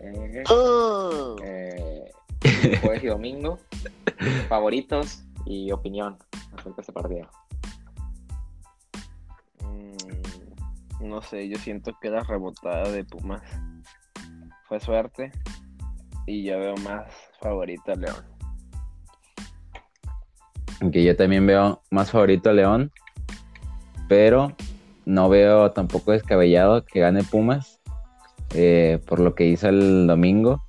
Eh, oh. eh, jueves y domingo. Favoritos y opinión acerca de este partido. Mm, no sé, yo siento que la rebotada de Pumas fue suerte y yo veo más favorito a León. Aunque yo también veo más favorito a León, pero no veo tampoco descabellado que gane Pumas eh, por lo que hizo el domingo.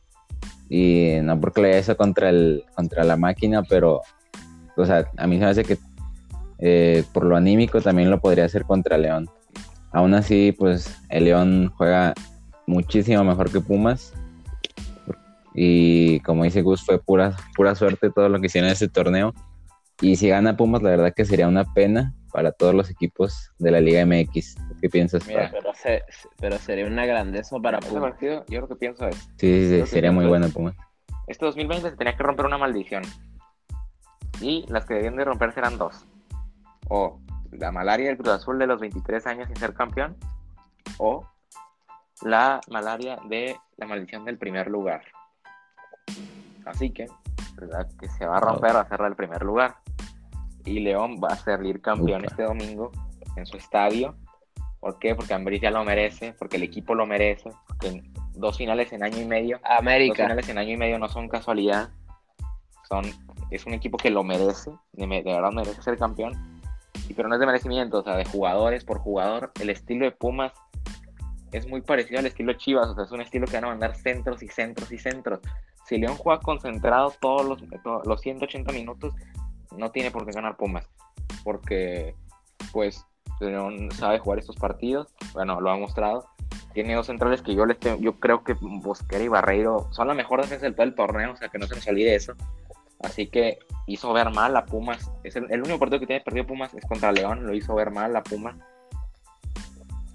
Y no porque lo haya hecho contra, el, contra la máquina, pero o sea, a mí se me hace que eh, por lo anímico también lo podría hacer contra León. Aún así, pues el León juega muchísimo mejor que Pumas. Y como dice Gus, fue pura, pura suerte todo lo que hicieron en ese torneo. Y si gana Pumas, la verdad que sería una pena para todos los equipos de la Liga MX. ¿Qué piensas? Mira, pero, sería una grandeza para Pumas. yo lo que pienso es... Sí, sí, sería muy bueno Pumas. Este 2020 se tenía que romper una maldición. Y las que debían de romperse eran dos. O la malaria del Cruz Azul de los 23 años sin ser campeón. O la malaria de la maldición del primer lugar. Así que, ¿verdad? Que se va a romper, va a cerrar el primer lugar. Y León va a salir campeón este domingo en su estadio. ¿Por qué? Porque Ambris ya lo merece, porque el equipo lo merece, porque dos finales en año y medio. América. Dos finales en año y medio no son casualidad. Son, es un equipo que lo merece, de, de verdad merece ser campeón. Y, pero no es de merecimiento, o sea, de jugadores por jugador. El estilo de Pumas es muy parecido al estilo Chivas, o sea, es un estilo que van a mandar centros y centros y centros. Si León juega concentrado todos los, los 180 minutos, no tiene por qué ganar Pumas, porque pues León sabe jugar estos partidos, bueno, lo ha mostrado. Tiene dos centrales que yo les tengo, yo creo que Bosquera y Barreiro son la mejor defensa del el torneo, o sea que no se nos olvide eso. Así que hizo ver mal a Pumas. Es el, el único partido que tiene perdido Pumas es contra León, lo hizo ver mal a Pumas.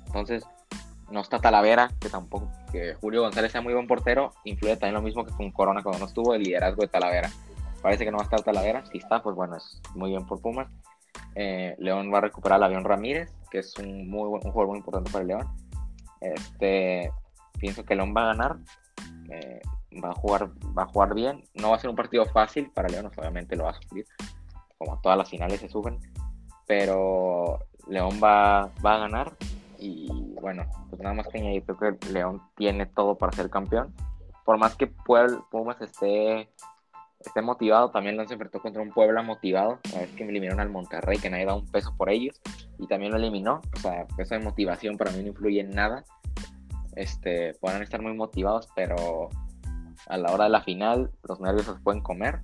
Entonces, no está Talavera, que tampoco, que Julio González sea muy buen portero, influye también lo mismo que con Corona cuando no estuvo el liderazgo de Talavera. Parece que no va a estar Talavera, si está, pues bueno, es muy bien por Pumas. Eh, León va a recuperar a Avión Ramírez, que es un, muy un jugador muy importante para el León. Este, pienso que León va a ganar, eh, va, a jugar, va a jugar bien. No va a ser un partido fácil para León, obviamente lo va a sufrir, como todas las finales se sufren, pero León va, va a ganar y bueno, pues nada más que añadir, creo que León tiene todo para ser campeón. Por más que Pumas esté, esté motivado, también León se enfrentó contra un Puebla motivado. A ver que me eliminaron al Monterrey, que nadie da un peso por ellos. Y también lo eliminó. O sea, eso de motivación para mí no influye en nada. Este, pueden estar muy motivados, pero a la hora de la final los nervios se pueden comer.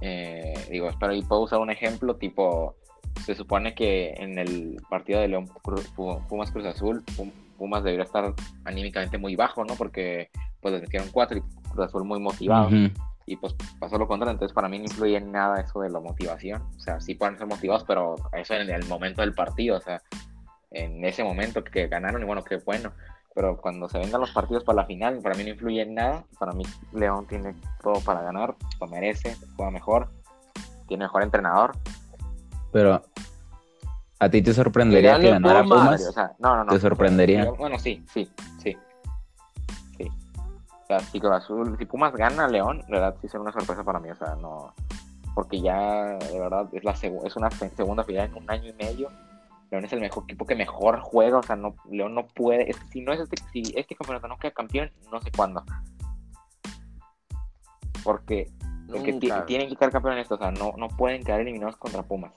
Eh, digo, espero y puedo usar un ejemplo tipo se supone que en el partido de León Pumas Cruz Azul, Pumas debería estar anímicamente muy bajo, ¿no? Porque pues les metieron cuatro y Cruz Azul muy motivado. Y pues pasó lo contrario, entonces para mí no influye en nada eso de la motivación. O sea, sí pueden ser motivados, pero eso en el momento del partido, o sea, en ese momento que ganaron y bueno, qué bueno. Pero cuando se vengan los partidos para la final, para mí no influye en nada. Para mí León tiene todo para ganar, lo merece, juega mejor, tiene mejor entrenador pero ¿a ti te sorprendería que ganara Pumas? no, no, no. ¿Te sorprendería? Bueno, sí, sí, sí. Sí. O sea, si, Azul, si Pumas gana a León, de verdad sí será una sorpresa para mí. O sea, no. Porque ya, de verdad, es, la es una segunda final en un año y medio. León es el mejor equipo que mejor juega. O sea, no, León no puede. si no es este, si este campeonato no queda campeón, no sé cuándo. Porque, porque tienen que quedar campeones esto. O sea, no, no pueden quedar eliminados contra Pumas.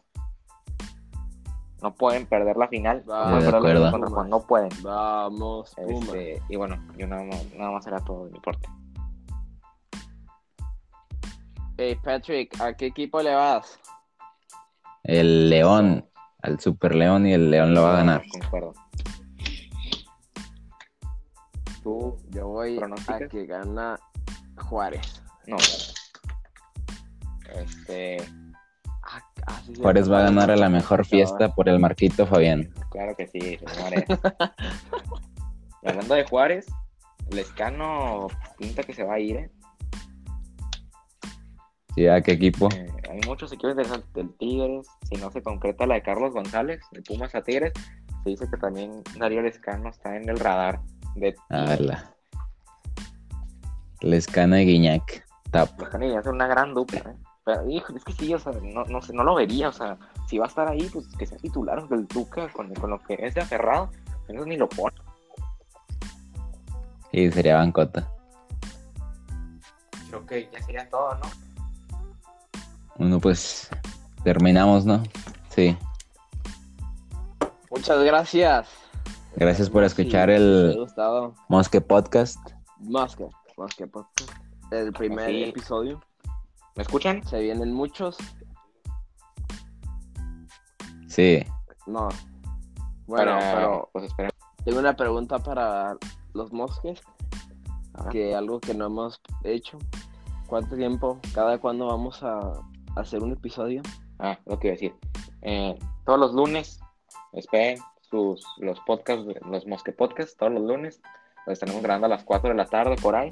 No pueden perder la final. no pueden no pueden. Vamos, este, y bueno, yo nada más, nada más era todo de mi parte. Hey Patrick, ¿a qué equipo le vas? El León, al Super León y el León lo va a ganar. Concuerdo. Tú, yo voy a que gana Juárez. No. Este Juárez va a ganar a la mejor fiesta por el Marquito Fabián. Claro que sí, señores. hablando de Juárez, Lescano pinta que se va a ir, ¿eh? Sí, ¿a qué equipo? Eh, hay muchos equipos del Tigres. Si no se concreta la de Carlos González, de Pumas a Tigres, se dice que también Darío Lescano está en el radar de. A verla. Lescano y Guiñac. Tap. Lescano y Guiñac es una gran dupla, ¿eh? Hijo, es que sí, o sea, no, no, no lo vería, o sea, si va a estar ahí, pues que sea titular del Tuca con, con lo que es de aferrado, entonces ni lo pone. Sí, sería bancota. Creo que ya sería todo, ¿no? Bueno, pues terminamos, ¿no? Sí. Muchas gracias. Gracias por escuchar el Mosque Podcast. Mosque, Mosque Podcast. El primer episodio. ¿Me escuchan? Se vienen muchos. Sí. No. Bueno, pero, pues tengo una pregunta para los mosques. Que algo que no hemos hecho. ¿Cuánto tiempo, cada cuándo vamos a hacer un episodio? Ah, lo que iba a decir. Eh, todos los lunes, esperen sus, los podcasts, los Mosque Podcasts, todos los lunes. Los estaremos grabando a las 4 de la tarde por ahí.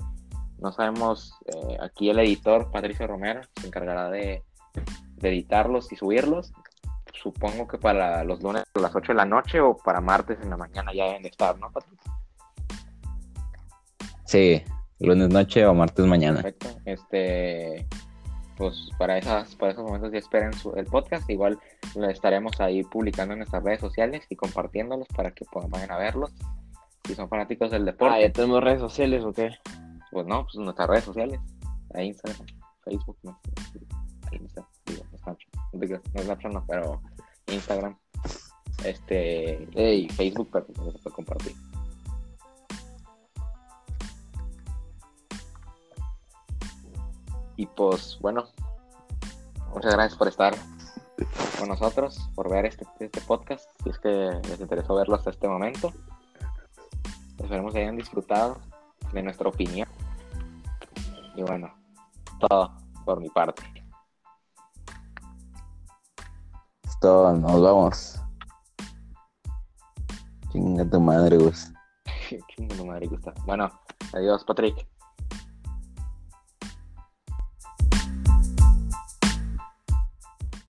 No sabemos, eh, aquí el editor Patricio Romero se encargará de, editarlos y subirlos. Supongo que para los lunes a las 8 de la noche o para martes en la mañana ya deben de estar, ¿no, Patricio? Sí, lunes noche o martes mañana. Perfecto. Este, pues para esas, para esos momentos ya esperen el podcast. Igual lo estaremos ahí publicando en nuestras redes sociales y compartiéndolos para que puedan vayan a verlos. Si son fanáticos del deporte. Ah, ya tenemos redes sociales o qué? Pues no, pues nuestras redes sociales. Ahí Instagram, Facebook, no. Instagram, no Snapchat. No Snapchat no, pero Instagram. Este. Y Facebook que se pueda compartir. Y pues bueno, muchas gracias por estar con nosotros, por ver este, este podcast, si es que les interesó verlo hasta este momento. Esperemos que hayan disfrutado de nuestra opinión. Y bueno, todo por mi parte. Esto, nos vamos. Chinga tu madre, Gus. Chinga tu madre, Gusta. Bueno, adiós, Patrick.